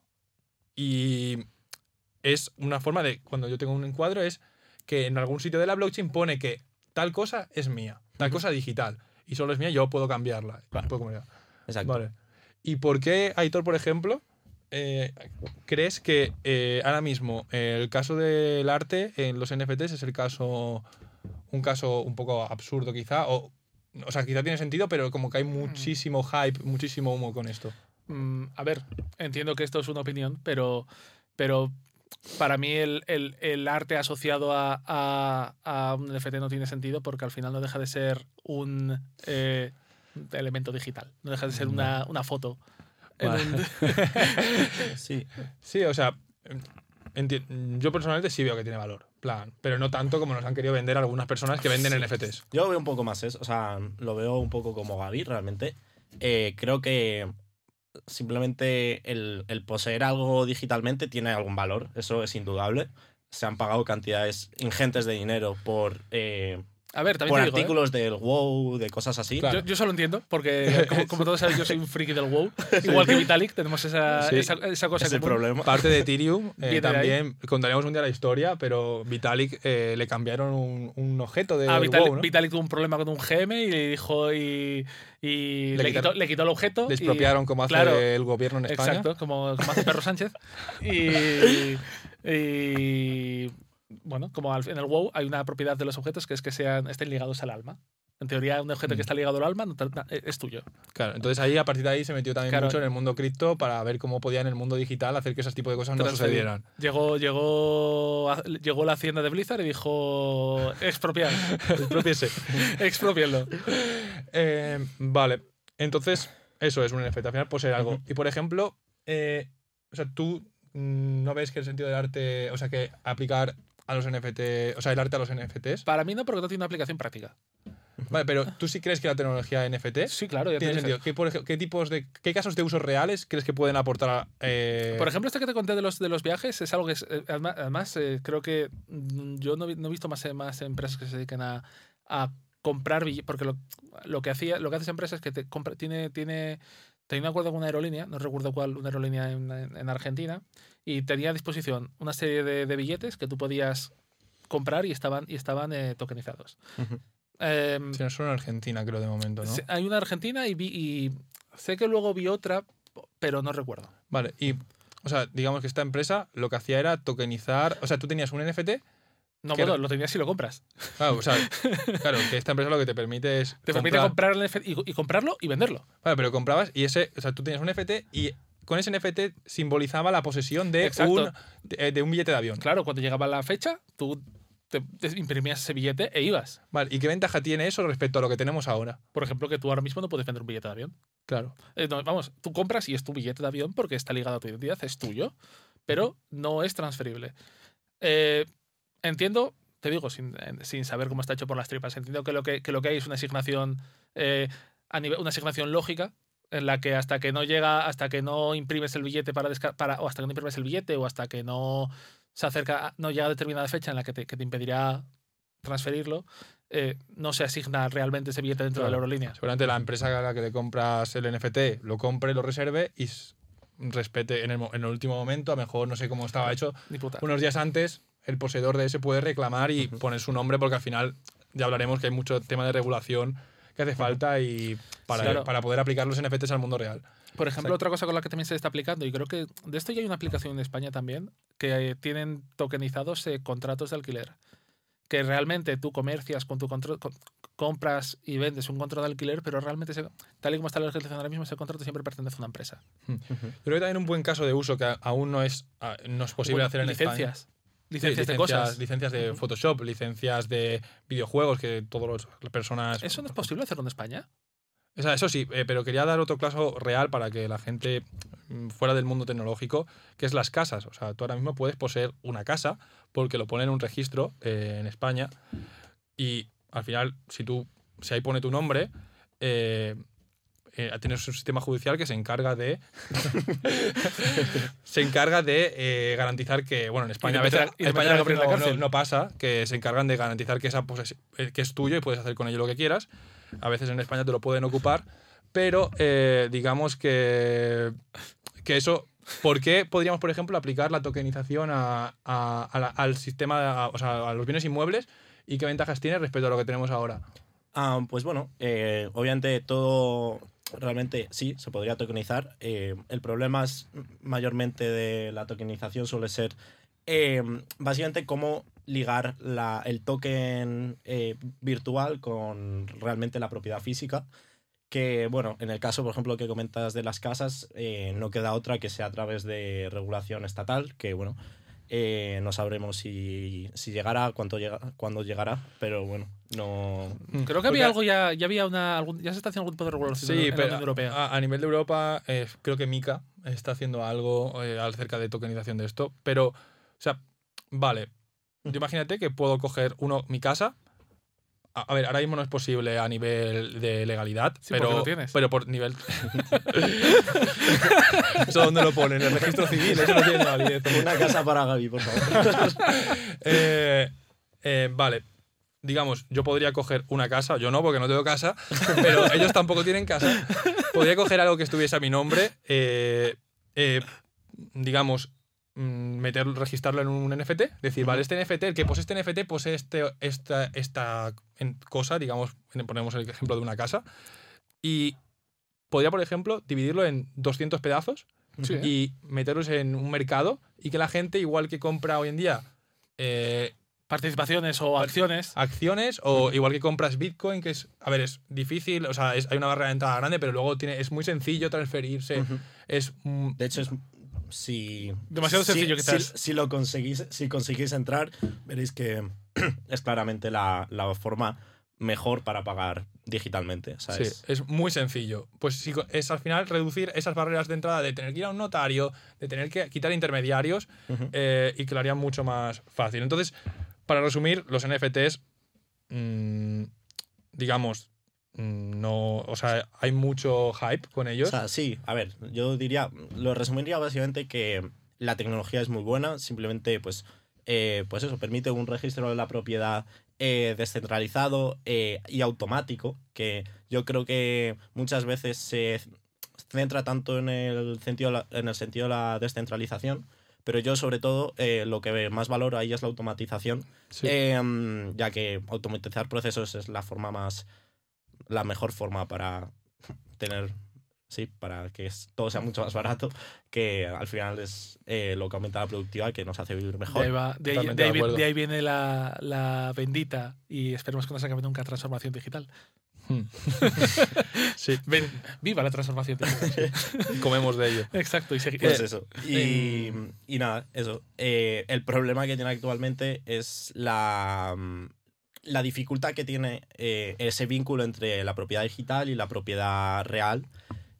Y es una forma de, cuando yo tengo un encuadro, es que en algún sitio de la blockchain pone que tal cosa es mía, tal cosa digital, y solo es mía, yo puedo cambiarla. Claro. puedo cambiarla. Exacto. Vale. ¿Y por qué, Aitor, por ejemplo, eh, crees que eh, ahora mismo eh, el caso del arte en los NFTs es el caso, un caso un poco absurdo quizá? O, o sea, quizá tiene sentido, pero como que hay muchísimo hype, muchísimo humo con esto. Mm, a ver, entiendo que esto es una opinión, pero, pero para mí el, el- el arte asociado a, a- a un NFT no tiene sentido porque al final no deja de ser un eh, elemento digital, no deja de ser una, una foto. en Vale. un- Sí. Sí, o sea, enti- yo personalmente sí veo que tiene valor, plan, pero no tanto como nos han querido vender algunas personas que venden NFTs. Yo lo veo un poco más eso. O sea, lo veo un poco como Gaby, realmente. Eh, creo que simplemente el, el poseer algo digitalmente tiene algún valor. Eso es indudable. Se han pagado cantidades ingentes de dinero por, eh, a ver, también por te digo, ¿eh? artículos del WoW, de cosas así. Claro. Yo, yo solo entiendo, porque como, como todos sabéis, yo soy un friki del WoW. Igual que Vitalik, tenemos esa, Sí. esa, esa cosa Es el problema. Parte de Ethereum eh, también, contaremos un día la historia, pero Vitalik eh, le cambiaron un, un objeto de Ah, Vitalik, WoW, ¿no? Vitalik tuvo un problema con un GM y le dijo y, y Le quitó, le quitó el objeto. Le y- expropiaron como hace claro, el gobierno en España. Exacto, como, como hace Perro Sánchez. Y, y, bueno, como en el WoW hay una propiedad de los objetos que es que sean, estén ligados al alma. En teoría, un objeto Mm. que está ligado al alma no es tuyo. Claro, entonces ahí a partir de ahí se metió también Claro. mucho en el mundo cripto para ver cómo podía en el mundo digital hacer que ese tipo de cosas no sucedieran. Llegó, llegó, llegó la hacienda de Blizzard y dijo expropiar, Expropiese. expropiarlo. Eh, vale, entonces eso es un NFT. Al final puede ser algo. Y por ejemplo, eh, o sea, tú mm, no ves que el sentido del arte, o sea, que aplicar a los NFT, o sea, el arte a los NFTs. Para mí no, porque no tiene una aplicación práctica. Vale, pero tú sí crees que la tecnología NFT Sí, claro, ya te tiene sentido. ¿Qué, por qué tipos de qué casos de usos reales crees que pueden aportar? a- eh, Por ejemplo, este que te conté de los, de los viajes es algo que es, eh, además, eh, creo que mm, yo no, no he visto más, eh, más empresas que se dediquen a, a comprar billetes, porque lo, lo que hacía, lo que hace esa empresa es que te compra, tiene, tiene, tenía un acuerdo con una aerolínea, no recuerdo cuál, una aerolínea en, en- en Argentina, y tenía a disposición una serie de, de billetes que tú podías comprar y estaban, y estaban eh, tokenizados. Ujú. Em, Sí, solo en Argentina, creo, de momento, ¿no? Hay una Argentina y, vi, y sé que luego vi otra, pero no recuerdo. Vale, y, o sea, digamos que esta empresa lo que hacía era tokenizar, o sea, tú tenías un NFT No, bueno, lo tenías si lo compras. Claro, o sea, claro, que esta empresa lo que te permite es. Te permite comprar- el NFT y, y comprarlo y venderlo. Vale, pero comprabas y ese, o sea, tú tenías un NFT y con ese NFT simbolizaba la posesión de Exacto. un, de, de un billete de avión. Claro, cuando llegaba la fecha, tú te, te imprimías ese billete e ibas. Vale, ¿y qué ventaja tiene eso respecto a lo que tenemos ahora? Por ejemplo, que tú ahora mismo no puedes vender un billete de avión. Claro. Eh, no, vamos, tú compras y es tu billete de avión porque está ligado a tu identidad, es tuyo, pero no es transferible. Eh, entiendo, te digo, sin, eh, sin saber cómo está hecho por las tripas, entiendo que lo que, que lo que hay es una asignación, eh, a nivel, una asignación lógica en la que hasta que no llega, hasta que no imprimes el billete para, para o hasta que no imprimes el billete o hasta que no se acerca, no llega a determinada fecha en la que te, que te impedirá transferirlo, eh, no se asigna realmente ese billete dentro de la aerolínea. Seguramente la empresa a la que le compras el NFT lo compre, lo reserve y respete en el, en el último momento, a lo mejor no sé cómo estaba hecho, unos días antes, el poseedor de ese puede reclamar y poner su nombre porque al final ya hablaremos que hay mucho tema de regulación que hace falta y para, Claro. para poder aplicar los NFTs al mundo real. Por ejemplo, Exacto. otra cosa con la que también se está aplicando, y creo que de esto ya hay una aplicación en España también, que tienen tokenizados eh, contratos de alquiler. Que realmente tú comercias con tu control, con- compras y vendes un contrato de alquiler, pero realmente, tal y como está la legislación ahora mismo, ese contrato siempre pertenece a una empresa. Creo que también un buen caso de uso que aún no es, no es posible Bueno, hacer en España. Licencias. Sí, Licencias de cosas. Licencias de. Photoshop, licencias de videojuegos que todas las personas. ¿Eso no es posible hacerlo en España? O sea, eso sí, eh, pero quería dar otro caso real para que la gente mm, fuera del mundo tecnológico, que es las casas. O sea, tú ahora mismo puedes poseer una casa porque lo pone en un registro eh, en España y al final, si tú, si ahí pone tu nombre, eh, eh, tienes un sistema judicial que se encarga de se encarga de eh, garantizar que bueno en España a veces, en España la no, no- cárcel. no pasa que se encargan de garantizar que esa posesi- eh, que es tuyo y puedes hacer con ello lo que quieras a veces en España te lo pueden ocupar pero eh, digamos que que eso ¿Por qué podríamos, por ejemplo, aplicar la tokenización a- a- a la- al sistema, a- o sea, a los bienes inmuebles y qué ventajas tiene respecto a lo que tenemos ahora? Ah, pues bueno, eh, obviamente todo realmente sí, se podría tokenizar. Eh, el problema es mayormente de la tokenización suele ser eh, básicamente cómo ligar la- el token eh, virtual con realmente la propiedad física. Que bueno, en el caso, por ejemplo, que comentas de las casas, no queda otra que sea a través de regulación estatal, que bueno, eh, no sabremos si, si llegará, cuánto llega, cuándo llegará, pero bueno, no, Creo que Porque- había algo ya, ya había una, algún- ya se está haciendo algún tipo de regulación en- Sí, en la pero Unión Europea. a, a nivel de Europa, eh, creo que Mika está haciendo algo eh, acerca de tokenización de esto. Pero, o sea, vale. Yo imagínate que puedo coger uno, mi casa. A, a ver, ahora mismo no es posible a nivel de legalidad, Sí, pero, lo tienes. pero por nivel. ¿Eso dónde lo ponen? En el registro civil, eso no tiene validez. Una casa para Gaby, por favor. Eh, eh, vale. Digamos, yo podría coger una casa, yo no, porque no tengo casa, pero ellos tampoco tienen casa. Podría coger algo que estuviese a mi nombre, eh, eh, digamos, meter, registrarlo en un NFT, decir, vale, este NFT, el que posee este NFT posee este, esta, esta cosa, digamos, ponemos el ejemplo de una casa, y podría, por ejemplo, dividirlo en 200 pedazos Sí, ¿eh? y meterlos en un mercado y que la gente, igual que compra hoy en día eh, Participaciones o acciones. acciones o igual que compras Bitcoin, que es, a ver, es difícil, o sea, es- hay una barrera de entrada grande, pero luego tiene, es muy sencillo transferirse, es... mm, De hecho, es si. Demasiado si- sencillo, si, quizás. Si, lo conseguís, si conseguís entrar, veréis que es claramente la, la forma mejor para pagar digitalmente. Sí, es muy sencillo. Pues sí, es al final reducir esas barreras de entrada de tener que ir a un notario, de tener que quitar intermediarios eh, y que lo haría mucho más fácil. Entonces, para resumir, los NFTs, mm, digamos, no, o sea, hay mucho hype con ellos. O sea, sí, a ver, yo diría, lo resumiría básicamente que la tecnología es muy buena, simplemente pues, eh, pues eso, permite un registro de la propiedad eh, descentralizado eh, y automático, que yo creo que muchas veces se centra tanto en el sentido, de la- en el sentido de la descentralización, pero yo sobre todo eh, lo que más valoro ahí es la automatización, Sí. Em, ya que automatizar procesos es la forma más, la mejor forma para tener sí, para que todo sea mucho más barato, que al final es eh, lo que aumenta la productividad y que nos hace vivir De mejor. ahí, va- de ahí- de ahí de vi- acuerdo. de ahí viene la, la bendita y esperemos que no se acabe nunca transformación digital. Hmm. sí, Ven, viva la transformación digital. comemos de ello. Exacto. Y Pues eh, eso. Y, y nada, eso. Eh, el problema que tiene actualmente es la, mm, la dificultad que tiene eh, ese vínculo entre la propiedad digital y la propiedad real.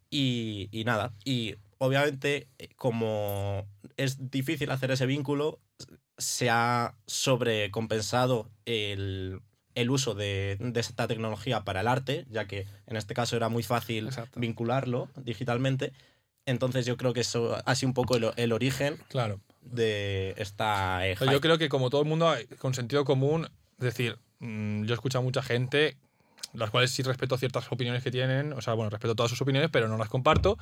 Y, y nada. Y obviamente, eh, como es difícil hacer ese vínculo, se ha sobrecompensado el, el uso de, de esta tecnología para el arte, ya que en este caso era muy fácil Exacto. vincularlo digitalmente. Entonces yo creo que eso ha sido un poco el, el origen Claro. de esta... eh, Pero yo creo que como todo el mundo, con sentido común, es decir, mm, yo he escuchado a mucha gente, las cuales sí respeto ciertas opiniones que tienen, o sea, bueno, respeto todas sus opiniones, pero no las comparto,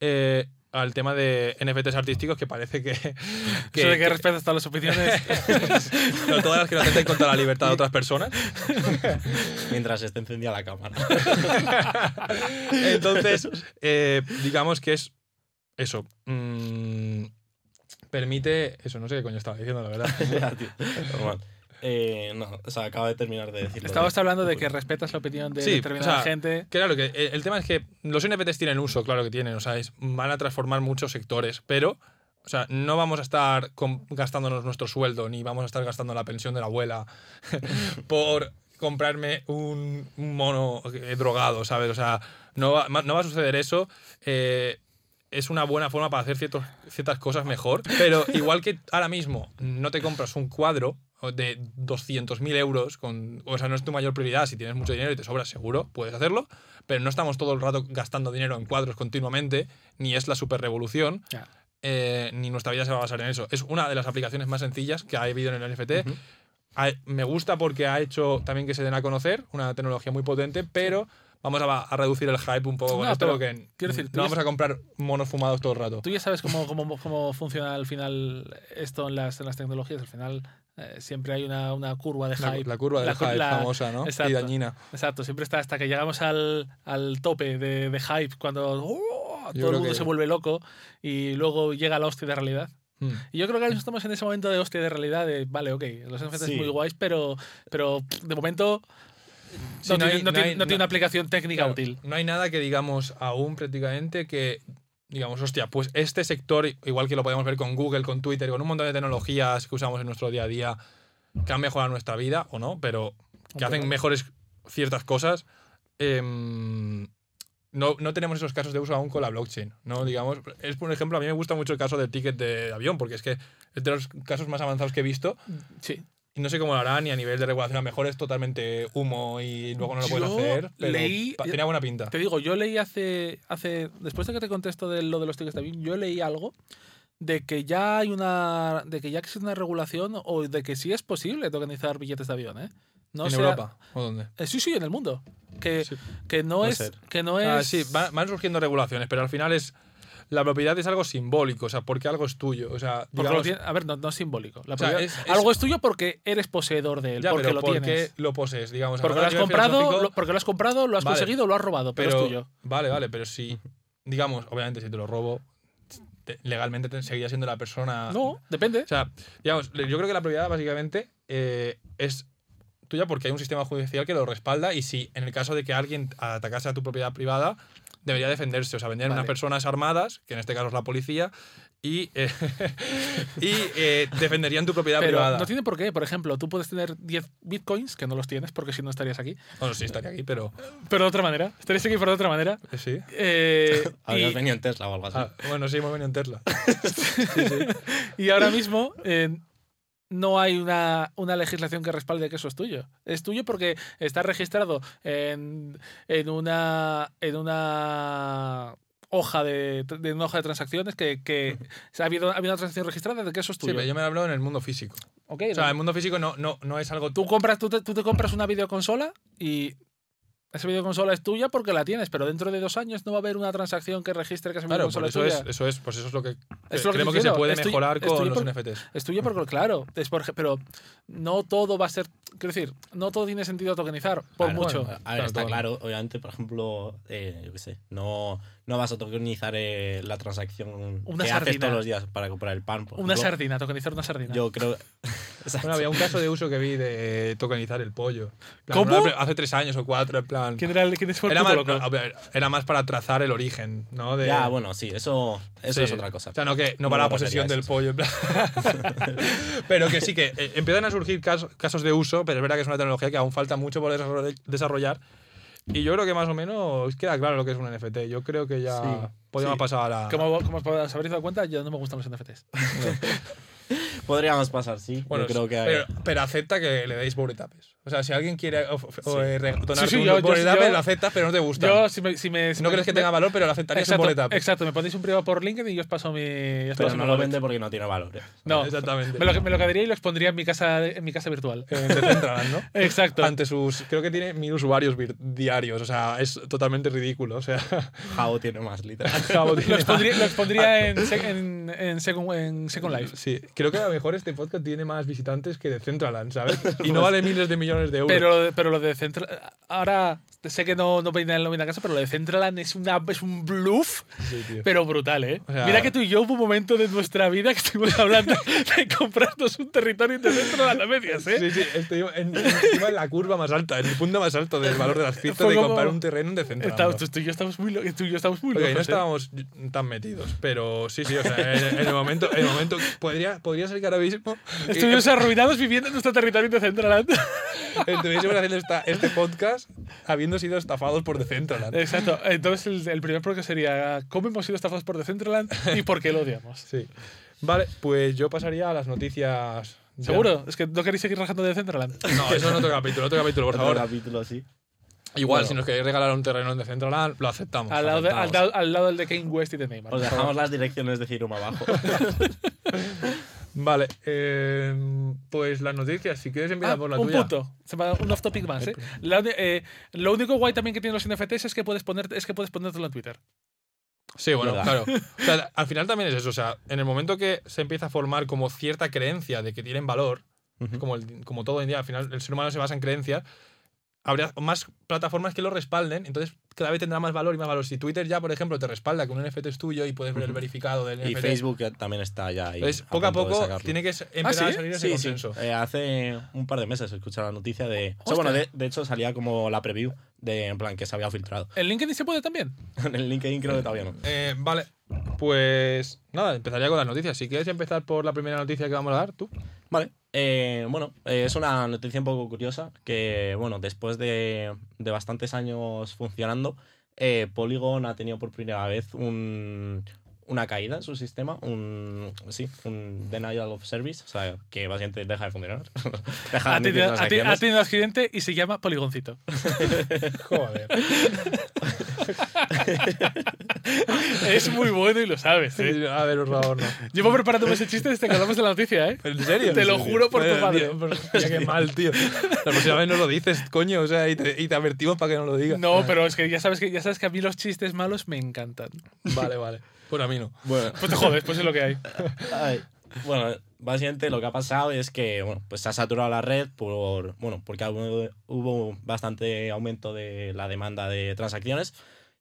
eh, al tema de NFTs artísticos que parece que... que, eso de que que- respetas todas las opiniones. no, todas las que no atentan contra la libertad de otras personas. Mientras esté encendida la cámara. Entonces, eh, digamos que es eso. mm, permite... Eso, no sé qué coño estaba diciendo, la verdad. Ya, tío. Normal. Eh, no, o sea, acabo de terminar de decirlo. Estabas hablando de que respetas la opinión de Sí, determinada o sea, gente. Claro, que el, el tema es que los NFTs tienen uso, claro que tienen, o sea, es- van a transformar muchos sectores, pero, o sea, no vamos a estar gastándonos nuestro sueldo, ni vamos a estar gastando la pensión de la abuela por comprarme un, un mono eh, drogado, ¿sabes? O sea, no va, no va a suceder eso. eh, es una buena forma para hacer ciertos, ciertas cosas mejor, pero igual que ahora mismo no te compras un cuadro de 200.000 euros, con, o sea, no es tu mayor prioridad, si tienes mucho dinero y te sobra seguro, puedes hacerlo, pero no estamos todo el rato gastando dinero en cuadros continuamente, ni es la super revolución, Ya. eh, ni nuestra vida se va a basar en eso. Es una de las aplicaciones más sencillas que ha habido en el NFT. Ujú. Ha- me gusta porque ha hecho también que se den a conocer, una tecnología muy potente, pero vamos a, a reducir el hype un poco con No, esto, pero porque quiero decir, no ya vamos a comprar monos fumados todo el rato. Tú ya sabes cómo, cómo, cómo funciona al final esto en las, en las tecnologías. Al final eh, siempre hay una, una curva de hype. la curva del La hype la- famosa, ¿no? exacto. Y dañina. Exacto, siempre está hasta que llegamos al, al tope de, de hype, cuando ¡oh! todo el mundo que- se vuelve loco y luego llega la hostia de realidad. Mm. Y yo creo que ahora estamos en ese momento de hostia de realidad de, vale, ok, los NFTs Sí. muy guays, pero, de momento Sí, no, no tiene, hay- no no tiene- hay- no tiene no- una aplicación técnica Claro, útil. No hay nada que digamos aún prácticamente que digamos, hostia, pues este sector, igual que lo podemos ver con Google, con Twitter, con un montón de tecnologías que usamos en nuestro día a día, que han mejorado nuestra vida o no, pero que hacen mejores ciertas cosas. em, no, no tenemos esos casos de uso aún con la blockchain, ¿no? Digamos, es por ejemplo, a mí me gusta mucho el caso del ticket de avión, porque es que es de los casos más avanzados que he visto Sí. Y no sé cómo lo harán y a nivel de regulación a lo mejor es totalmente humo y luego no lo pueden hacer, pero leí- tenía buena pinta. Te digo, yo leí hace, hace. Después de que te contesto de lo de los tickets de avión, yo leí algo de que ya hay una. de que ya existe una regulación o de que sí es posible tokenizar billetes de avión, ¿eh? No ¿En sea- Europa? ¿O dónde? Eh, sí, sí, en el mundo. Que, Sí. que no Puede es. ser. Que no es. Ah, sí, va- van surgiendo regulaciones, pero al final es. La propiedad es algo simbólico, o sea, porque algo es tuyo. O sea, digamos, tiene- a ver, no, no es simbólico. La O sea, es- es- algo es tuyo porque eres poseedor de él, ya, porque pero lo ¿por tienes. lo posees? Digamos, Porque lo has comprado, lo- porque lo has comprado, lo has Vale. conseguido, lo has robado, pero, es tuyo. Vale, vale, pero si, digamos, obviamente si te lo robo, te- legalmente te seguiría siendo la persona. No, depende. O sea, digamos, yo creo que la propiedad básicamente eh, es tuya porque hay un sistema judicial que lo respalda y si en el caso de que alguien atacase a tu propiedad privada, debería defenderse. O sea, vendrían Vale. unas personas armadas, que en este caso es la policía, y, eh, y eh, defenderían tu propiedad Pero privada. no tiene por qué. Por ejemplo, tú puedes tener 10 bitcoins, que no los tienes porque si no estarías aquí. Bueno, sí, estaría aquí, pero Pero de otra manera. Estarías aquí por de otra manera. eh, sí. Eh, Habías y, venido en Tesla o algo así. Ah, bueno, sí, hemos venido en Tesla. y ahora mismo eh, no hay una, una legislación que respalde que eso es tuyo. Es tuyo porque está registrado en, en una. en una hoja de, de una hoja de transacciones que, que ha, habido, ha habido una transacción registrada de que eso es Sí, tuyo. pero yo me hablo en el mundo físico. Ok, O sea, ¿no? el mundo físico no, no, no es algo tú, compras, tú, te, tú te compras una videoconsola y esa videoconsola es tuya porque la tienes, pero dentro de dos años no va a haber una transacción que registre que esa Claro, videoconsola por es eso tuya. es, eso es, pues eso es lo que, Es lo que creemos que se puede es tuyo- mejorar con tuyo los por- NFTs. Es tuya porque, claro, es por- pero no todo va a ser. Quiero decir, no todo tiene sentido tokenizar, por Claro, mucho. bueno, a ver, Claro, está todo. claro, obviamente, por ejemplo, eh, yo qué sé, no, no vas a tokenizar eh, la transacción Una que haces sardina. todos los días para comprar el pan. por una ejemplo. sardina, tokenizar una sardina. Yo creo. Bueno, había un caso de uso que vi de tokenizar el pollo. Plan, ¿Cómo? una- Hace tres años o cuatro, en plan. ¿Quién era el quién fue el Era más, loco? era más para trazar el origen, ¿no? De, Ya, bueno, sí, eso, eso Sí. es otra cosa. O sea, no, que, no No para la posesión a del pollo, en plan. pero que sí, que eh, empiezan a surgir casos, casos de uso, pero es verdad que es una tecnología que aún falta mucho por desarroll- desarrollar. Y yo creo que más o menos queda claro lo que es un NFT. Yo creo que ya Sí, podríamos sí. pasar a la. Como, como os habréis dado cuenta, yo no me gustan los NFTs. Podríamos pasar, sí. Bueno, yo creo que. pero, pero acepta que le deis bouretapes. O sea, si alguien quiere Sí. eh, donarte Sí, sí, un yo- yo- bouretape, yo- lo aceptas, pero no te gusta. Yo, si me, si me, si no me- crees que me- tenga valor, pero lo aceptarías un Exacto, bouretape. exacto, me ponéis un privado por LinkedIn y yo os paso mi. os Pero paso no mi lo vende porque no tiene valor. eh. No, Exactamente. me lo, me lo quedaría y lo expondría en mi casa, en mi casa virtual. En Decentraland, ¿no? Exacto. Ante sus. Creo que tiene mil usuarios diarios. O sea, es totalmente ridículo. O sea, Jao tiene más, literal. Jabo Lo tiene- expondría, lo expondría en, sec- en, en, second, en Second Life. Sí, creo que a lo mejor este podcast tiene más visitantes que Decentraland, ¿sabes? Y no vale miles de millones de euros. Pero, pero lo de Central. Ahora sé que no, no viene, a casa, pero lo de Centraland es, una, es un bluff, Sí, pero brutal, ¿eh? O sea- Mira que tú y yo hubo un momento de nuestra vida que estuvimos hablando de comprarnos un territorio de Centraland a medias, ¿eh? Sí, sí, estoy en, la curva más alta, en el punto más alto del valor de las Fue de comprar un terreno en Decentraland. Estamos- tú, tú y yo estamos muy, lo- tú y yo estamos muy Ok, locos, no ¿eh? estábamos tan metidos, pero sí, sí, o sea, en, en el momento, en el momento podría, podría ser que ahora mismo Estuvimos arruinados viviendo en nuestro territorio de Centraland. estuviésemos haciendo esta- este podcast habiendo sido estafados por Decentraland. Exacto. Entonces, el, el primer podcast sería ¿Cómo hemos sido estafados por Decentraland y por qué lo odiamos? Sí. Vale, pues yo pasaría a las noticias. ya. ¿Seguro? Es que no queréis seguir rajando de Decentraland. No, eso es otro capítulo, otro capítulo, por Otro favor. capítulo, sí. Igual, Bueno. si nos queréis regalar un terreno en Decentraland, lo aceptamos. Al lado, de- al, aceptamos. lado- al lado del de Kane West y de Neymar. Os dejamos las direcciones de Cirum abajo. Vale, eh, pues las noticias, si quieres empieza Ah, por la un tuya. punto. Se Un off topic más, ¿eh? La eh, lo único guay también que tienen los NFTs es que puedes poner, es que puedes ponértelo en Twitter. Sí, bueno, ¿Verdad? claro. O sea, al final también es eso. O sea, en el momento que se empieza a formar como cierta creencia de que tienen valor, como, el- como todo en día, al final el ser humano se basa en creencias, habría más plataformas que lo respalden, entonces cada vez tendrá más valor y más valor. Si Twitter ya, por ejemplo, te respalda que un NFT es tuyo y puedes ver el verificado del Y NFT. Facebook eh, también está ya ahí. Entonces, poco a poco tiene que s- empezar ¿sí? a salir ese Sí, sí. consenso. Eh, hace un par de meses escuché la noticia de. o sea, bueno, de, de hecho salía como la preview de en plan que se había filtrado. ¿En LinkedIn se puede también? en el LinkedIn creo que todavía no. Eh, vale, pues nada, empezaría con las noticias. Si quieres empezar por la primera noticia que vamos a dar, tú. Vale. eh, bueno, eh, es una noticia un poco curiosa que, bueno, después de, de bastantes años funcionando, eh, Polygon ha tenido por primera vez un, una caída en su sistema, un, sí, un denial of service, o sea, que básicamente deja de funcionar. deja de Ha tenido, ha tenido accidente y se llama Poligoncito. Joder. es muy bueno y lo sabes, ¿eh? a ver, por favor, no. Llevo preparándome ese chiste desde que hablamos de la noticia, ¿eh? ¿En serio? Te lo juro por tu madre. tío, qué mal, tío. La próxima vez no lo dices, coño, o sea, y te, y te advertimos para que no lo digas. No, pero es que ya sabes que ya sabes que a mí los chistes malos me encantan. Vale, vale. Pues a mí no. Bueno, Pues te jodes, pues es lo que hay. Ay, Bueno, básicamente lo que ha pasado es que bueno, pues se ha saturado la red por bueno, porque hubo, hubo bastante aumento de la demanda de transacciones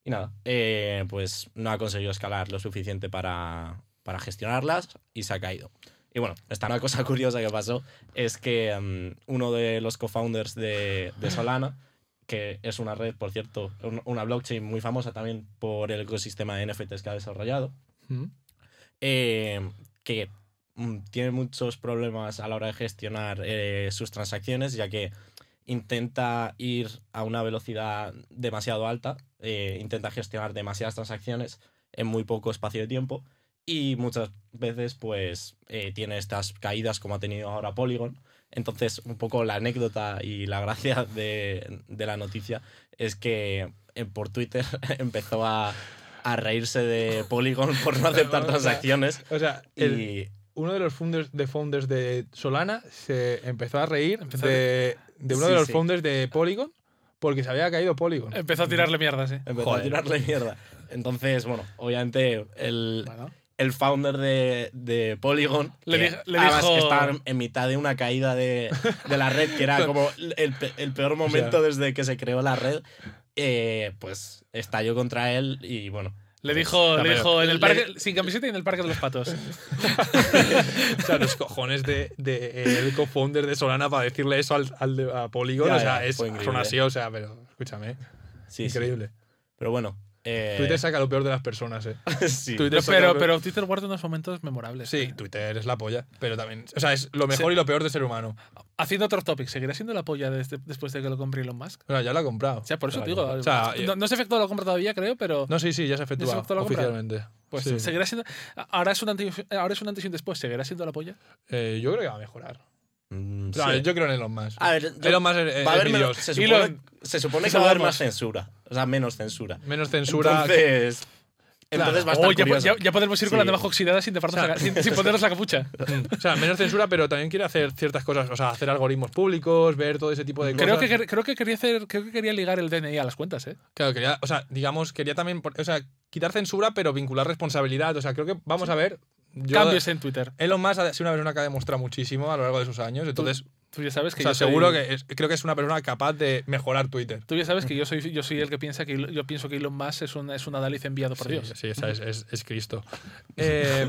y nada, eh, pues no ha conseguido escalar lo suficiente para, para gestionarlas y se ha caído. Y bueno, esta una cosa curiosa que pasó es que mm, uno de los co-founders de, de Solana, que es una red, por cierto, un- una blockchain muy famosa también por el ecosistema de NFTs que ha desarrollado, eh, que mm, tiene muchos problemas a la hora de gestionar eh, sus transacciones, ya que intenta ir a una velocidad demasiado alta, eh, intenta gestionar demasiadas transacciones en muy poco espacio de tiempo y muchas veces pues eh, tiene estas caídas como ha tenido ahora Polygon. Entonces un poco la anécdota y la gracia de, de la noticia es que eh, por Twitter empezó a, a reírse de Polygon por no aceptar O sea, transacciones O sea, el- y uno de los founders de, founders de Solana se empezó a reír Empezó a de, de uno Sí, de los sí. founders de Polygon porque se había caído Polygon. Empezó a tirarle mierda, sí. Empezó Joder. a tirarle mierda. Entonces, bueno, obviamente el, Bueno. el founder de, de Polygon Le que di- le además dijo- estaba en mitad de una caída de, de la red, que era como el peor momento desde que se creó la red, eh, pues estalló contra él y bueno. Le dijo, le dijo en el le- parque, sin camiseta y en el parque de los patos. O sea, los cojones de, de el co-founder de Solana para decirle eso al, al de- a Polygon, Ya, o sea, ya, es, son así, o sea, pero escúchame, Sí, sí. increíble. Pero bueno. Eh, Twitter saca lo peor de las personas, eh. sí. Twitter saca pero, Twitter guarda unos momentos memorables. Sí, Twitter es la polla, pero también, o sea, es lo mejor y lo peor de ser humano. Haciendo otro topic, ¿seguirá siendo la polla desde- después de que lo compre Elon Musk? O sea, ya lo ha comprado. O sea, por eso Claro. te digo. O sea, no, no se efectuó la compra todavía, creo, pero. No, sí, sí, ya se ha efectuado efectuó la compra? oficialmente. Pues Sí. seguirá siendo. Ahora es, un antes, ahora es un antes y un después. ¿Seguirá siendo la polla? Eh, yo creo que va a mejorar. Mm, sí. yo creo en Elon Musk. A ver, yo- Elon Musk es, va a haber menos, se supone, Elon, se supone que que va a haber más censura. O sea, menos censura. Menos censura. Entonces, entonces va a estar Oh, ya, podemos ir con Sí. la navaja oxidada sin, O sea, la ca- sin, sin ponernos la capucha. Mm. O sea, menos censura, pero también quiere hacer ciertas cosas. O sea, hacer algoritmos públicos, ver todo ese tipo de Creo cosas. que, creo, que quería hacer, creo que quería ligar el DNI a las cuentas, ¿eh? Claro, quería, o sea, digamos, quería también, o sea, quitar censura, pero vincular responsabilidad. O sea, creo que vamos a ver. Yo- Cambios en Twitter. Elon Musk ha sido una persona que ha demostrado muchísimo a lo largo de sus años. Entonces, Tú ya sabes o que sea, yo soy- seguro que es- creo que es una persona capaz de mejorar Twitter. Tú ya sabes que yo soy, yo soy el que piensa que yo pienso que Elon Musk es un, es un Adalid enviado por sí, Dios. Sí, es, es- es Cristo. Eh,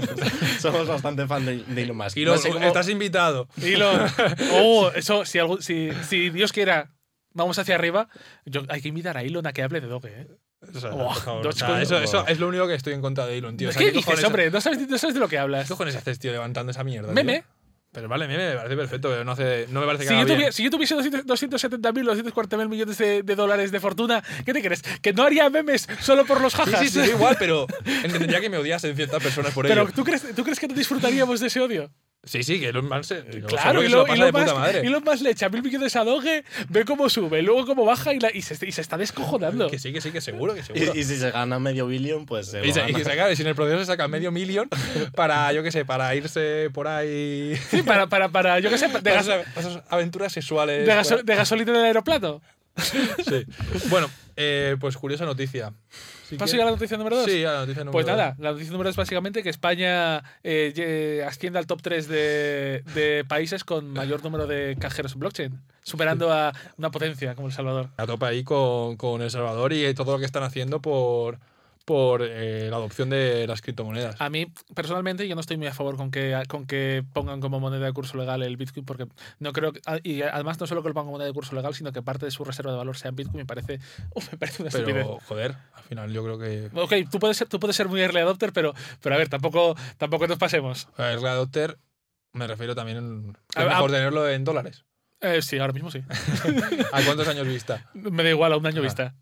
Somos bastante fan de, de Elon Musk. Elon, No sé cómo- estás invitado. Elon. Oh, eso, si, si, si Dios quiera, vamos hacia arriba. Yo, hay que invitar a Elon a que hable de Doge, ¿eh? O sea, eso, eso es lo único que estoy en contra de Elon, tío. O sea, ¿Qué, ¿qué dices, hombre? No sabes, no sabes de lo que ¿Qué hablas. cojones haces, tío, levantando esa mierda? tío? Meme. Pero vale, meme me parece perfecto, pero no, hace, no me parece que Si haga yo, bien. si yo tuviese 200 270.000, 240.000 millones de, de dólares de fortuna, ¿qué te crees? ¿Que no haría memes solo por los Sí, jajas? sí, sí, igual, pero entendería que me odiasen ciertas personas por Pero ello. ¿tú crees, ¿tú crees que no disfrutaríamos de ese odio? Sí, sí, que Elon Musk se, digo, Claro, y se lo lo, pasa Elon de puta Musk- madre. Elon Musk le echa mil millones a Doge, ve cómo sube, luego cómo baja y, la- y, se, y se está descojonando. Que sí, que sí, que seguro, que seguro. Y, y si se gana medio billón, pues se Y, se, y que se acabe, si en el proceso se saca medio millón para, yo qué sé, para irse por ahí. Sí, para, para, para, yo qué sé, de, para gas- aventuras sexuales. de, gaso- de gasolina en el aeroplato. Sí. Bueno, eh, pues curiosa noticia. Si ¿Paso ya a la noticia número 2? Sí, a la noticia número Pues dos. nada, la noticia número 2 es básicamente que España eh, asciende al top 3 de, de países con mayor número de cajeros en blockchain, superando a una potencia como El Salvador. A tope ahí con, con El Salvador y todo lo que están haciendo por, por eh, la adopción de las criptomonedas. A mí, personalmente, yo no estoy muy a favor con que, con que pongan como moneda de curso legal el Bitcoin, porque no creo que. ah, Y además, no solo que lo pongan como moneda de curso legal, sino que parte de su reserva de valor sea en Bitcoin, me parece, uf, me parece una estupidez. Pero, joder, al final yo creo que. Ok, tú puedes ser, tú puedes ser muy early adopter, pero, pero a ver, tampoco, tampoco nos pasemos. Early Adopter, me refiero también. que A- mejor tenerlo en dólares. Eh, sí, ahora mismo sí. ¿A cuántos años vista? Me da igual, a un año Ah. vista.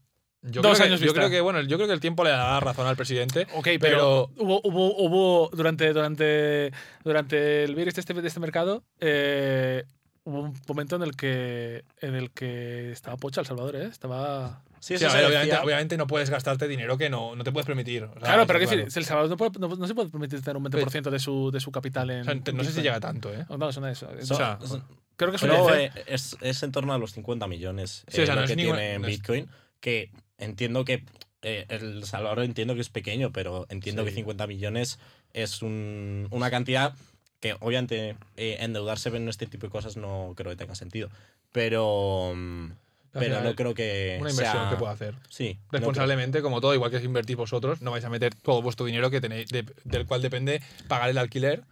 Yo Dos creo que, años Yo vista. creo que, bueno, yo creo que el tiempo le da razón al presidente. Ok, pero, Pero- hubo, hubo, hubo durante, durante, durante el virus de este, de este mercado, eh, hubo un momento en el que en el que estaba pocha El Salvador, ¿eh? Estaba. Sí, eso ver, obviamente, obviamente no puedes gastarte dinero que no, no te puedes permitir. O sea, claro, pero quiero decir, El Salvador no, puede- no- no se puede permitir tener un 20% de su, de su capital en. O sea, te- no sé si llega tanto, ¿eh? No, eso no es. So- eso- o sea, so- creo que es un pero, 11. eh, es, es en torno a los 50 millones Sí, eh, o sea, lo no es que ningún- tiene en no es- Bitcoin, que entiendo que eh, El Salvador entiendo que es pequeño, pero entiendo Sí. que 50 millones es un- una cantidad que obviamente eh, endeudarse en este tipo de cosas no creo que tenga sentido. Pero, mm, Al pero final, no creo que Una inversión sea- que pueda hacer. Sí, no Responsablemente, como todo, igual que invertís vosotros, no vais a meter todo vuestro dinero que tenéis, de- del cual depende pagar el alquiler,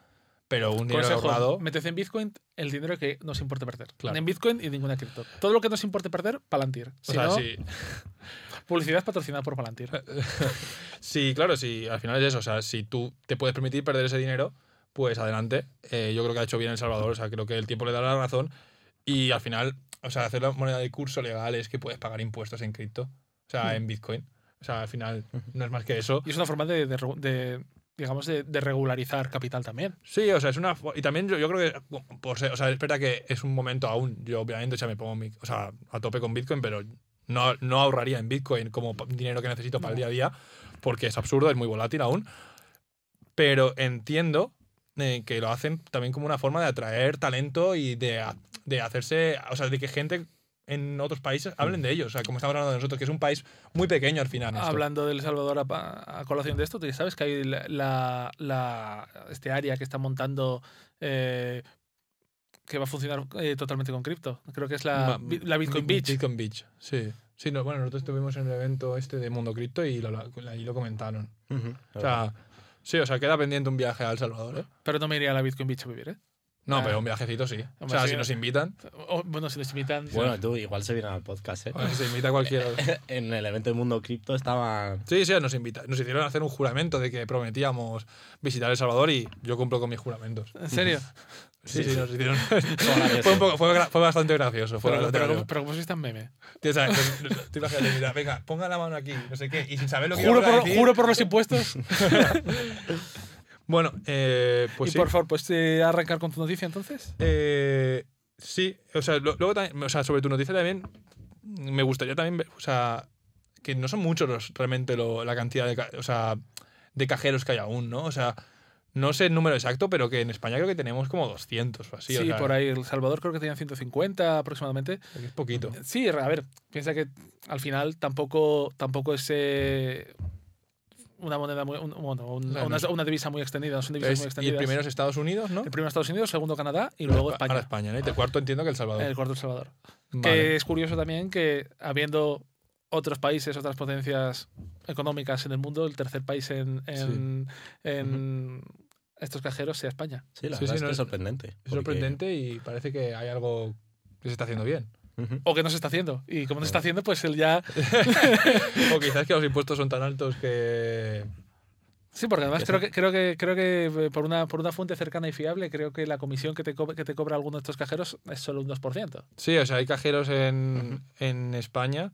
pero un dinero Consejo, ahorrado. meted en Bitcoin el dinero que nos importe perder. Claro. En Bitcoin y ninguna cripto. Todo lo que nos importe perder, Palantir. Si O sea, no, sí, publicidad patrocinada por Palantir. sí, claro, sí, al final es eso. O sea, si tú te puedes permitir perder ese dinero, pues adelante. Eh, yo creo que ha hecho bien El Salvador, o sea, creo que el tiempo le da la razón. Y al final, o sea, hacer la moneda de curso legal es que puedes pagar impuestos en cripto, o sea, en Bitcoin. O sea, al final no es más que eso. Y es una forma de, de de, digamos, de, de regularizar capital también. Sí, o sea, es una. Y también yo, yo creo que. Por ser, o sea, es verdad que es un momento aún. Yo, obviamente, sea, me pongo mi- o sea, a tope con Bitcoin, pero no, no ahorraría en Bitcoin como dinero que necesito para el día a día, porque es absurdo, es muy volátil aún. Pero entiendo eh, que lo hacen también como una forma de atraer talento y de, de hacerse. O sea, de que gente en otros países hablen de ellos. O sea, como estamos hablando de nosotros, que es un país muy pequeño al final. Hablando de El Salvador a, a colación de esto, ¿tú sabes que hay la, la- la- este área que está montando eh, que va a funcionar eh, totalmente con cripto? Creo que es la, Ma- la Bitcoin Bi- Beach. Bitcoin Beach, sí. Sí, no, bueno, nosotros estuvimos en el evento este de Mundo Cripto y lo, lo- ahí lo comentaron. Ujú, O sea, sí, o sea, queda pendiente un viaje a El Salvador, ¿eh? Pero no me iría a la Bitcoin Beach a vivir, ¿eh? No, Ah. pero un viajecito sí. O sea, sí. si nos invitan, O- bueno, si nos invitan. Bueno, tú, igual se vienen al podcast, ¿eh? bueno, si se invita cualquiera. En el evento de Mundo Cripto estaba... Sí, sí, nos invita. Nos hicieron hacer un juramento de que prometíamos visitar El Salvador y yo cumplo con mis juramentos. ¿En serio? Sí, sí, nos hicieron. fue, un poco- fue fue bastante gracioso. Fue pero, bastante pero, gracioso. pero ¿cómo sois tan meme? Tío, ¿sabes? Tú imagínate, mira, venga, ponga la mano aquí, no sé qué, y sin saber lo que Juro a por, decir- juro por los impuestos. Bueno, eh, pues y sí. por favor, ¿puedes eh, arrancar con tu noticia entonces? Eh, sí, o sea, lo- luego también, o sea, sobre tu noticia también, me gustaría también, ver, o sea, que no son muchos los, realmente lo- la cantidad de, o sea, de cajeros que hay aún, ¿no? O sea, no sé el número exacto, pero que en España creo que tenemos como 200 o así. Sí, o sea, por ahí. El Salvador creo que tenían 150 aproximadamente. Es poquito. Sí, a ver, piensa que al final tampoco, tampoco es eh, una moneda muy. un- bueno, un- una, no es- una divisa muy extendida, son divisas Es- muy y el extendidas. primero es Estados Unidos, ¿no? El primero Estados Unidos, segundo Canadá y luego Ahora España. España, ¿no? Y el cuarto entiendo que El Salvador. El cuarto El Salvador. Vale. Que es curioso también que habiendo otros países, otras potencias económicas en el mundo, el tercer país en, en, en estos cajeros sea España. Sí, la Sí, verdad sí, es no, que es sorprendente. Es porque- sorprendente y parece que hay algo que se está haciendo bien. O que no se está haciendo. Y como no se está haciendo, pues él ya. o quizás que los impuestos son tan altos que... Sí, porque además creo que, creo que creo que eh, por una, por una fuente cercana y fiable, creo que la comisión que te, co- que te cobra alguno de estos cajeros es solo un 2%. Sí, o sea, hay cajeros en, en España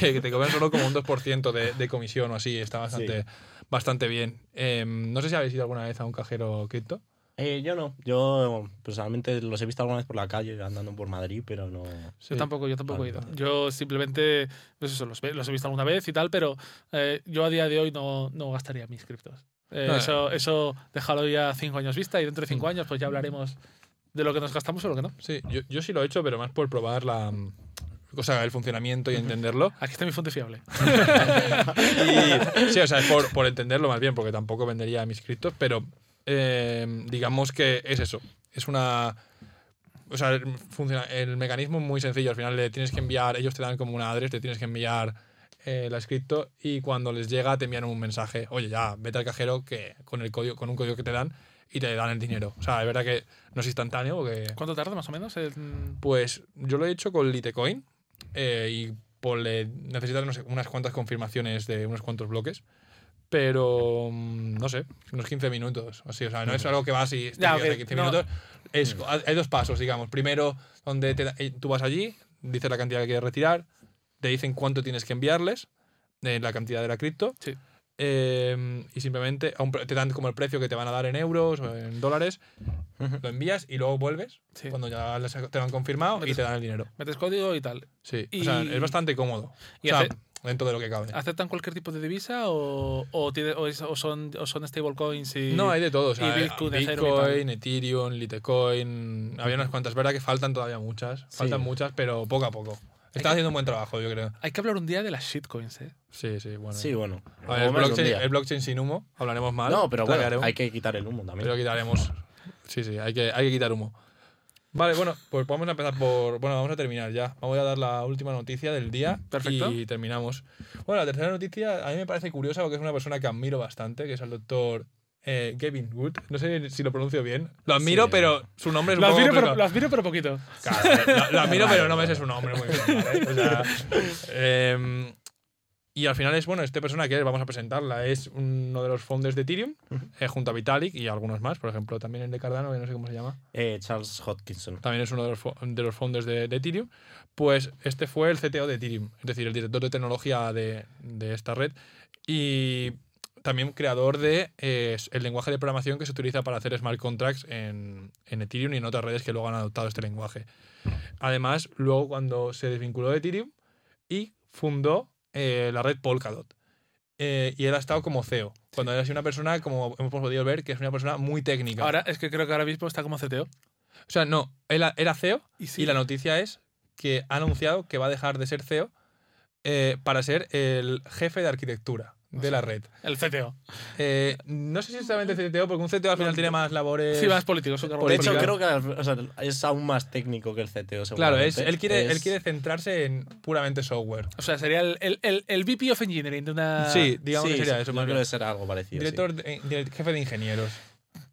que, que te cobran solo como un 2% de, de comisión o así. Está bastante, bastante bien. Em, no sé si habéis ido alguna vez a un cajero cripto. Eh, yo no. Yo personalmente los he visto alguna vez por la calle andando por Madrid, pero no. Sí. Yo tampoco, yo tampoco Vale, he ido. vale. Yo simplemente, pues eso, los, he visto alguna vez y tal, pero eh, yo a día de hoy no, no gastaría mis criptos. Eh, No, eso, eso déjalo ya cinco años vista y dentro de cinco años pues ya hablaremos de lo que nos gastamos o lo que no. Sí, yo, yo sí lo he hecho, pero más por probar la... O sea, el funcionamiento y entenderlo. Aquí está mi fuente fiable. Y, sí, o sea, es por, por entenderlo más bien, porque tampoco vendería mis criptos, pero eh, digamos que es eso. Es una. O sea, funciona, el mecanismo es muy sencillo. Al final le tienes que enviar, ellos te dan como una adres, te tienes que enviar eh, la cripto y cuando les llega te envían un mensaje. Oye, ya, vete al cajero que con el código, con un código que te dan y te dan el dinero. O sea, es verdad que no es instantáneo porque. ¿Cuánto tarda más o menos? en- Pues yo lo he hecho con Litecoin eh, y ponle, necesitas no sé, unas cuantas confirmaciones de unos cuantos bloques. Pero mm, no sé, unos 15 minutos. Así, o sea, no es algo que vas y te Ya, envías ok, de 15 no. minutos. Es, hay dos pasos, digamos. Primero, donde te eh, tú vas allí, dices la cantidad que quieres retirar, te dicen cuánto tienes que enviarles, eh, la cantidad de la cripto. Sí. Eh, y simplemente a un pre- te dan como el precio que te van a dar en euros o en dólares, lo envías y luego vuelves Sí. cuando ya te lo han confirmado y te dan el dinero. Metes código y tal. Sí, Y- o sea, es bastante cómodo. ¿Y o sea, hace- dentro de lo que cabe. ¿Aceptan cualquier tipo de divisa o, o, tiene- o es- o son, son stablecoins y. No, hay de todo. O sea, y Bitcoin, Bitcoin, Ethereum y tal. Ethereum, Litecoin. Había unas cuantas. Es verdad que faltan todavía muchas. Faltan Sí. muchas, pero poco a poco. Están haciendo un buen trabajo, yo creo. Hay que hablar un día de las shitcoins, ¿eh? Sí, sí, bueno. Sí, bueno. A ver, el, blockchain, día. el blockchain sin humo, hablaremos mal. No, pero bueno, hay que quitar el humo también. pero quitaremos. Sí, sí, hay que, hay que quitar humo. Vale, bueno, pues vamos a empezar por. Bueno, vamos a terminar ya. Vamos a dar la última noticia del día. Perfecto. Y terminamos. Bueno, la tercera noticia a mí me parece curiosa porque es una persona que admiro bastante, que es el doctor eh, Gavin Wood. No sé si lo pronuncio bien. Lo admiro, Sí. pero su nombre es un Lo poco admiro, pero, lo admiro, pero poquito. Claro, lo, lo admiro, pero no me sé su nombre muy bien. ¿vale? O sea, em, y al final es, bueno, esta persona que vamos a presentarla es uno de los founders de Ethereum, eh, junto a Vitalik y algunos más, por ejemplo, también el de Cardano, que no sé cómo se llama, Eh, Charles Hodgkinson. también es uno de los, de los founders de, de Ethereum. Pues este fue el CTO de Ethereum, es decir, el director de tecnología de, de esta red y también creador de eh, el lenguaje de programación que se utiliza para hacer smart contracts en, en Ethereum y en otras redes que luego han adoptado este lenguaje. Además, luego cuando se desvinculó de Ethereum y fundó eh, la red Polkadot. Eh, y él ha estado como CEO. Cuando era así una persona, como hemos podido ver, que es una persona muy técnica. Ahora, es que creo que ahora mismo está como CTO. o sea, no, él era CEO Y sí. y la noticia es que ha anunciado que va a dejar de ser CEO para ser el jefe de arquitectura de la red. El CTO. Eh, no sé si exactamente CTO, porque un CTO al final tiene más labores. Sí, más político. su cargo De hecho, creo que o sea, es aún más técnico que el CTO. Claro, es, él, quiere, él Es- quiere centrarse en puramente software. O sea, sería el, el, el, el VP of Engineering de una. sí, digamos sí, que sería sí, eso. yo Más creo que será algo parecido. sí. Director, de- de- jefe de ingenieros.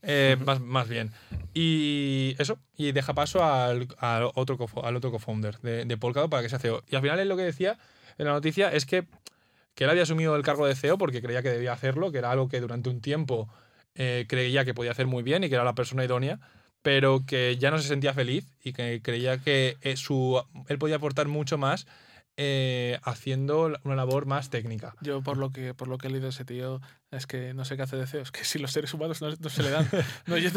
Eh, más, más bien. Y eso, y deja paso al, al otro, al otro co-founder de, de Polkadot para que sea CEO. Y al final él lo que decía en la noticia es que, que él había asumido el cargo de CEO porque creía que debía hacerlo, que era algo que durante un tiempo eh, creía que podía hacer muy bien y que era la persona idónea, pero que ya no se sentía feliz y que creía que eh, su, él podía aportar mucho más eh, haciendo una labor más técnica. Yo, por lo que por lo que he leído ese tío, es que no sé qué hace de CEO. Es que si los seres humanos no, no se le dan. No, yo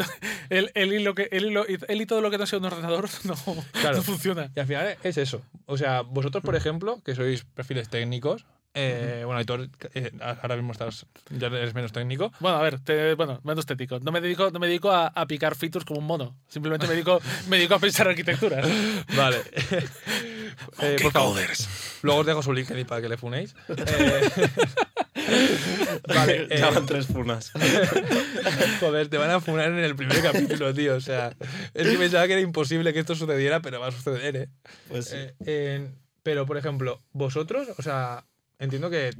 él, él, y lo que, él, y lo- él y todo lo que no sea un ordenador no, Claro. no funciona. Y al final es eso. O sea, vosotros, por ejemplo, que sois perfiles técnicos, eh, bueno, Aitor, eh, ahora mismo estás, ya eres menos técnico. Bueno, a ver, te- bueno, menos estético. No me dedico, no me dedico a, a picar features como un mono. Simplemente me dedico, me dedico a pensar arquitecturas. Vale. Eh, por favor, luego os dejo su LinkedIn para que le funéis. Eh, vale, eh, Ya van tres funas. joder, te van a funar en el primer capítulo, tío. O sea, es que pensaba que era imposible que esto sucediera, pero va a suceder, ¿eh? Pues sí. Eh, pero, por ejemplo, vosotros, o sea, entiendo que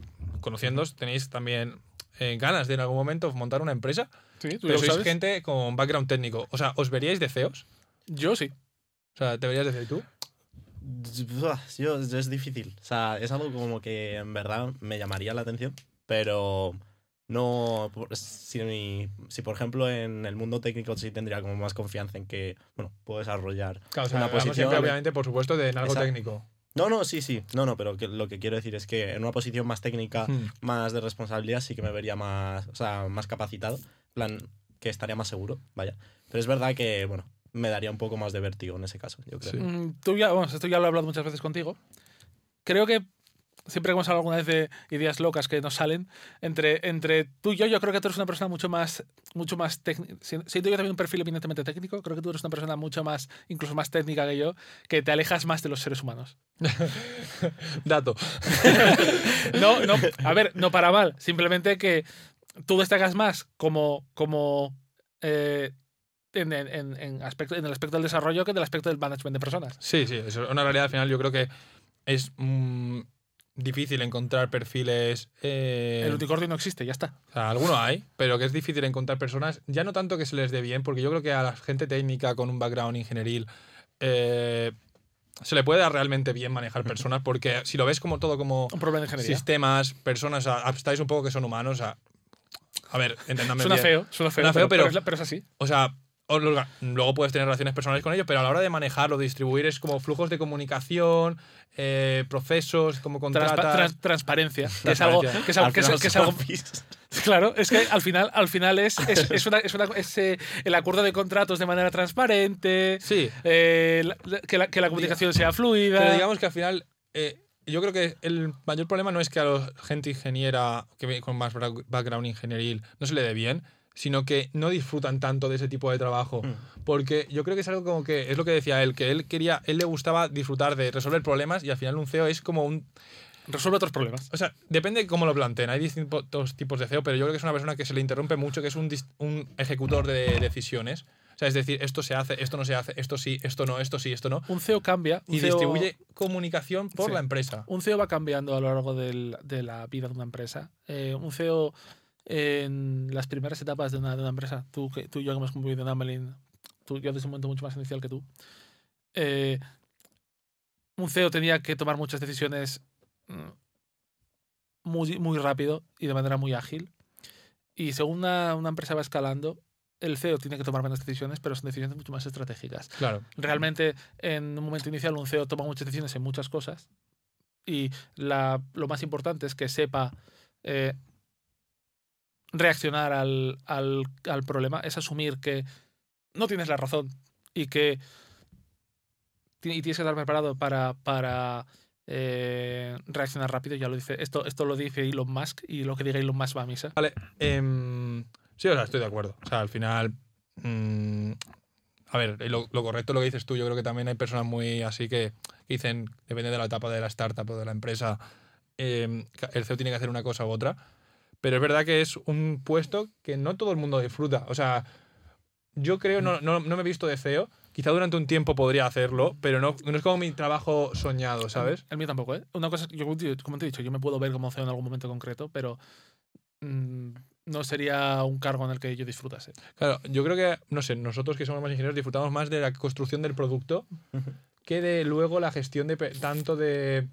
conociéndoos tenéis también eh, ganas de en algún momento montar una empresa, Sí, tú pero lo sois sabes. gente con background técnico. O sea, ¿os veríais de CEOs? Yo sí. O sea, ¿te verías de CEO tú? Yo- es difícil. O sea, es algo como que en verdad me llamaría la atención, pero no. Si, si por ejemplo en el mundo técnico sí tendría como más confianza en que, bueno, puedo desarrollar Claro, o sea, una posición. siempre, obviamente, por supuesto, de en algo Exacto. técnico. No, no, sí, sí. No, no, pero que lo que quiero decir es que en una posición más técnica, Hmm. más de responsabilidad, sí que me vería más, o sea, más capacitado. En plan, que estaría más seguro, vaya. Pero es verdad que, bueno, me daría un poco más de vértigo en ese caso, yo creo. Sí. Mm, Tú ya, vamos, esto ya lo he hablado muchas veces contigo. Creo que siempre hemos hablado alguna vez de ideas locas que nos salen, entre, entre tú y yo, yo creo que tú eres una persona mucho más, mucho más técnica. Siento yo también un perfil evidentemente técnico, creo que tú eres una persona mucho más, incluso más técnica que yo, que te alejas más de los seres humanos. Dato. No, no, a ver, no para mal, simplemente que tú destacas más como, como eh, en, en- en- aspecto, en el aspecto del desarrollo que en el aspecto del management de personas. Sí, sí, es una realidad al final. Yo creo que es mm, difícil encontrar perfiles. eh, El unicornio no existe, ya está. o sea, alguno hay, pero que es difícil encontrar personas, ya no tanto que se les dé bien, porque yo creo que a la gente técnica con un background ingenieril eh, se le puede dar realmente bien manejar personas, porque si lo ves como todo como Un problema de ingeniería. sistemas, personas, abstáis un poco que son humanos, a, a ver, entendame Suena bien. feo, suena feo, Suena feo, pero- es, pero es así. O sea, luego puedes tener relaciones personales con ellos, pero a la hora de manejarlo, distribuir, es como flujos de comunicación, eh, procesos, como Transpa- contratas. trans- transparencia. Que es algo. Transparencia. Que es algo, Al que es- que es algo- claro, es que al final, al final es, es, es una, es una- es, eh, el acuerdo de contratos de manera transparente. Sí, eh, la- que, la, que la comunicación sea fluida. pero digamos que al final, eh, yo creo que el mayor problema no es que a la gente ingeniera, que con más background ingenieril, no se le dé bien, sino que no disfrutan tanto de ese tipo de trabajo. Mm. Porque yo creo que es algo como que, es lo que decía él, que él quería, él le gustaba disfrutar de resolver problemas y al final un CEO es como un Resuelve otros problemas. O sea, depende de cómo lo planteen. Hay distintos tipos de CEO, pero yo creo que es una persona que se le interrumpe mucho, que es un, ejecutor de decisiones. O sea, es decir, esto se hace, esto no se hace, esto sí, esto no, esto sí, esto no. Un CEO cambia. un Y CEO distribuye comunicación por Sí. la empresa. Un CEO va cambiando a lo largo del- de la vida de una empresa. Eh, un CEO en las primeras etapas de una, de una empresa, tú, que, tú y yo que hemos convivido en Amelin, tú yo desde un momento mucho más inicial que tú, eh, un CEO tenía que tomar muchas decisiones mm, muy, muy rápido y de manera muy ágil. Y según una, una empresa va escalando, el CEO tiene que tomar menos decisiones, pero son decisiones mucho más estratégicas Claro. realmente en un momento inicial un CEO toma muchas decisiones en muchas cosas y la, lo más importante es que sepa eh, reaccionar al, al, al problema, es asumir que no tienes la razón y que y tienes que estar preparado para, para eh, reaccionar rápido. Ya lo dice, esto, esto lo dice Elon Musk y lo que diga Elon Musk va a misa. Vale. em, sí, o sea, estoy de acuerdo. O sea, al final. mm, a ver, lo, correcto lo que dices tú, yo creo que también hay personas muy así que, dicen, depende de la etapa de la startup o de la empresa, eh, el CEO tiene que hacer una cosa u otra. Pero es verdad que es un puesto que no todo el mundo disfruta. O sea, yo creo, no, no, no me he visto de CEO. Quizá durante un tiempo podría hacerlo, pero no, no es como mi trabajo soñado, ¿sabes? El mío tampoco, ¿eh? Una cosa, yo, como te he dicho, yo me puedo ver como CEO en algún momento concreto, pero mm, no sería un cargo en el que yo disfrutase. Claro, yo creo que, no sé, nosotros que somos más ingenieros disfrutamos más de la construcción del producto que de luego la gestión de tanto de,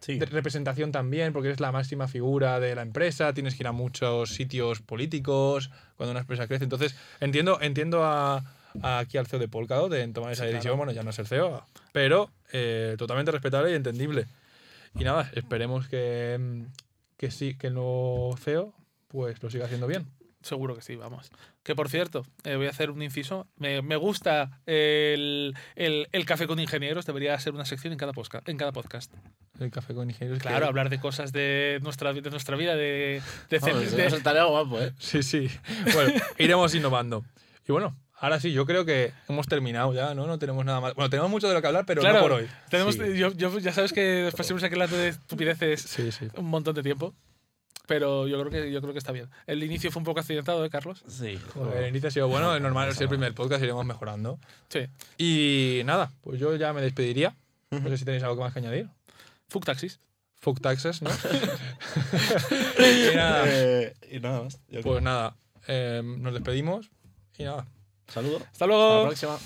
Sí. de representación también, porque eres la máxima figura de la empresa, tienes que ir a muchos sitios políticos cuando una empresa crece. Entonces, entiendo, entiendo a, a aquí al CEO de Polkadot en tomar esa Sí, decisión, claro. bueno, ya no es el CEO, pero eh, totalmente respetable y entendible. Y nada, esperemos que, mm, que sí, que el nuevo CEO pues lo siga haciendo bien. Seguro que sí, vamos. Que por cierto, eh, voy a hacer un inciso. Me, me gusta el, el, el café con ingenieros. Debería ser una sección en cada, posca- en cada podcast. El café con ingenieros. que- Claro, hablar de cosas de nuestra, de nuestra vida, de, de, Vamos, de- eso estaría guapo, ¿eh? Sí, sí. Bueno, iremos innovando. Y bueno, ahora sí, yo creo que hemos terminado ya, ¿no? No tenemos nada más. Bueno, tenemos mucho de lo que hablar, pero Claro, no por hoy. tenemos, Sí. yo, yo- ya sabes que después siempre aquí hablando de estupideces Sí, sí. un montón de tiempo. Pero yo creo que yo creo que está bien. El inicio fue un poco accidentado, ¿eh, Carlos? Sí. Joder, el inicio ha sido bueno, es normal, es el primer podcast, iremos mejorando. Sí. Y nada, pues yo ya me despediría. No sé si tenéis algo más que añadir. Fuck taxis. Fuck taxes, ¿no? y nada, Eh, y nada más. Yo creo. pues nada, eh, nos despedimos y nada. Saludo. Hasta Hasta luego. la próxima.